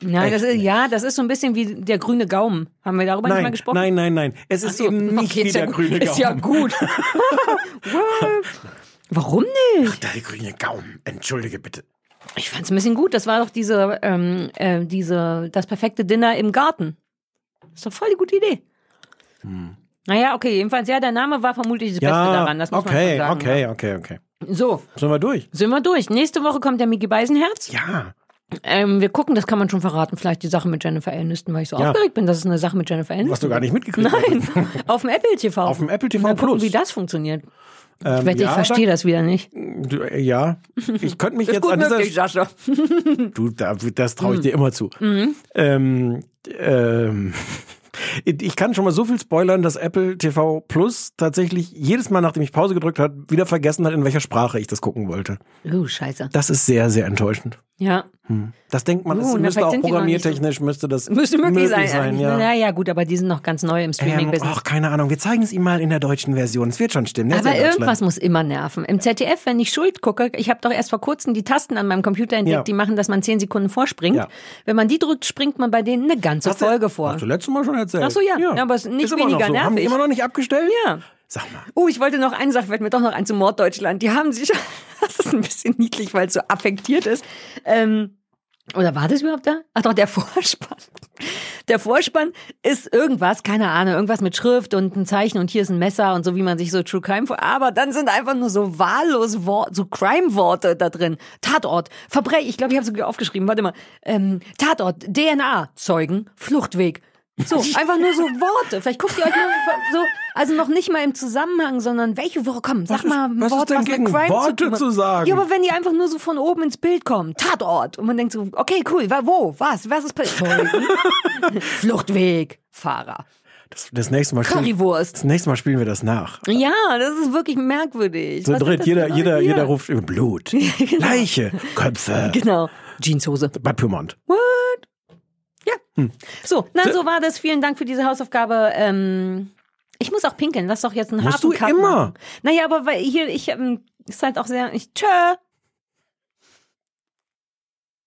Ja, das ist, ja, das ist so ein bisschen wie der grüne Gaumen. Haben wir darüber nicht mal Nein, gesprochen? nein, nein, nein. Es ist so, eben nicht okay, wie ja der gut. grüne Gaumen. Ist ja gut. [laughs] [laughs] [laughs] Warum nicht? Der grüne Gaumen. Entschuldige bitte. Ich fand's ein bisschen gut. Das war doch diese, ähm, äh, diese, das perfekte Dinner im Garten. ist doch voll die gute Idee. Naja, okay, jedenfalls, ja, der Name war vermutlich das Beste Hm. Ja, daran. Das muss man okay, schon sagen. okay, okay, okay. So, Sind wir durch? sind wir durch. Nächste Woche kommt der Mickey Beisenherz. Ja. Ähm, wir gucken, das kann man schon verraten, vielleicht die Sache mit Jennifer Aniston, weil ich so Ja. aufgeregt bin, dass es eine Sache mit Jennifer Aniston Was du gar nicht mitgekriegt Nein, hast. auf dem Apple TV. Auf dem Apple TV Mal gucken, Plus. wie das funktioniert. Ich Ähm, ich ja, verstehe das wieder nicht. Äh, ja. Ich könnte mich [laughs] jetzt an dieser möglich, Sascha. [laughs] Du, da, das traue ich Mhm. dir immer zu. Ähm, ähm, [laughs] ich kann schon mal so viel spoilern, dass Apple TV Plus tatsächlich jedes Mal, nachdem ich Pause gedrückt habe, wieder vergessen hat, in welcher Sprache ich das gucken wollte. Oh, scheiße. Das ist sehr, sehr enttäuschend. Ja. Das denkt man, Oh, es na, müsste auch nicht so- programmiertechnisch, müsste das Müsste möglich, sein. ja. Naja, gut, aber die sind noch ganz neu im Ähm, Streaming-Business. ach, keine Ahnung. Wir zeigen es ihm mal in der deutschen Version. Es wird schon stimmen. Ist aber irgendwas muss immer nerven. Im ZDF, wenn ich Schuld gucke, ich habe doch erst vor kurzem die Tasten an meinem Computer entdeckt, Ja. die machen, dass man zehn Sekunden vorspringt. Ja. Wenn man die drückt, springt man bei denen eine ganze Hast du- Folge vor. Hast du letztes Mal schon erzählt? Ach so, ja. Ja, aber es ist nicht immer noch weniger so. Haben die nervig. immer noch nicht abgestellt? Ja. Sag mal. Oh, ich wollte noch eine Sache, fällt mir doch noch ein zu Morddeutschland. Die haben sich, [laughs] das ist ein bisschen niedlich, weil es so affektiert ist. Ähm, oder war das überhaupt da? Ach doch, der [laughs] Vorspann. Der Vorspann ist irgendwas, keine Ahnung, irgendwas mit Schrift und ein Zeichen und hier ist ein Messer und so, wie man sich so True Crime vor. Aber dann sind einfach nur so wahllos Wort, so Crime-Worte da drin. Tatort, Verbrechen, ich glaube, ich habe sogar aufgeschrieben, warte mal. Ähm, Tatort, DNA, Zeugen, Fluchtweg. So, einfach nur so Worte. Vielleicht guckt ihr euch mal so, also noch nicht mal im Zusammenhang, sondern welche Worte, komm, sag Was ist- mal ein was ist Wort, denn was mit Crime Worte zu, tun zu sagen? Ja, aber wenn die einfach nur so von oben ins Bild kommen, Tatort, und man denkt so, okay, cool, wo, was, was ist passiert? [laughs] Fluchtweg, Fahrer, Das, das, nächste Mal spielen, Currywurst. das nächste Mal spielen wir das nach. Ja, das ist wirklich merkwürdig. So dritt, jeder, jeder, hier? jeder ruft über Blut, [laughs] Leiche, Köpfe. Genau. Jeanshose. Bad Pyrmont. What? Ja. Hm. So, na, so war das. Vielen Dank für diese Hausaufgabe. Ähm, ich muss auch pinkeln. Lass doch jetzt einen Musst harten du immer? Machen. Naja, aber weil hier, ich, ähm, ist halt auch sehr, ich, tschö.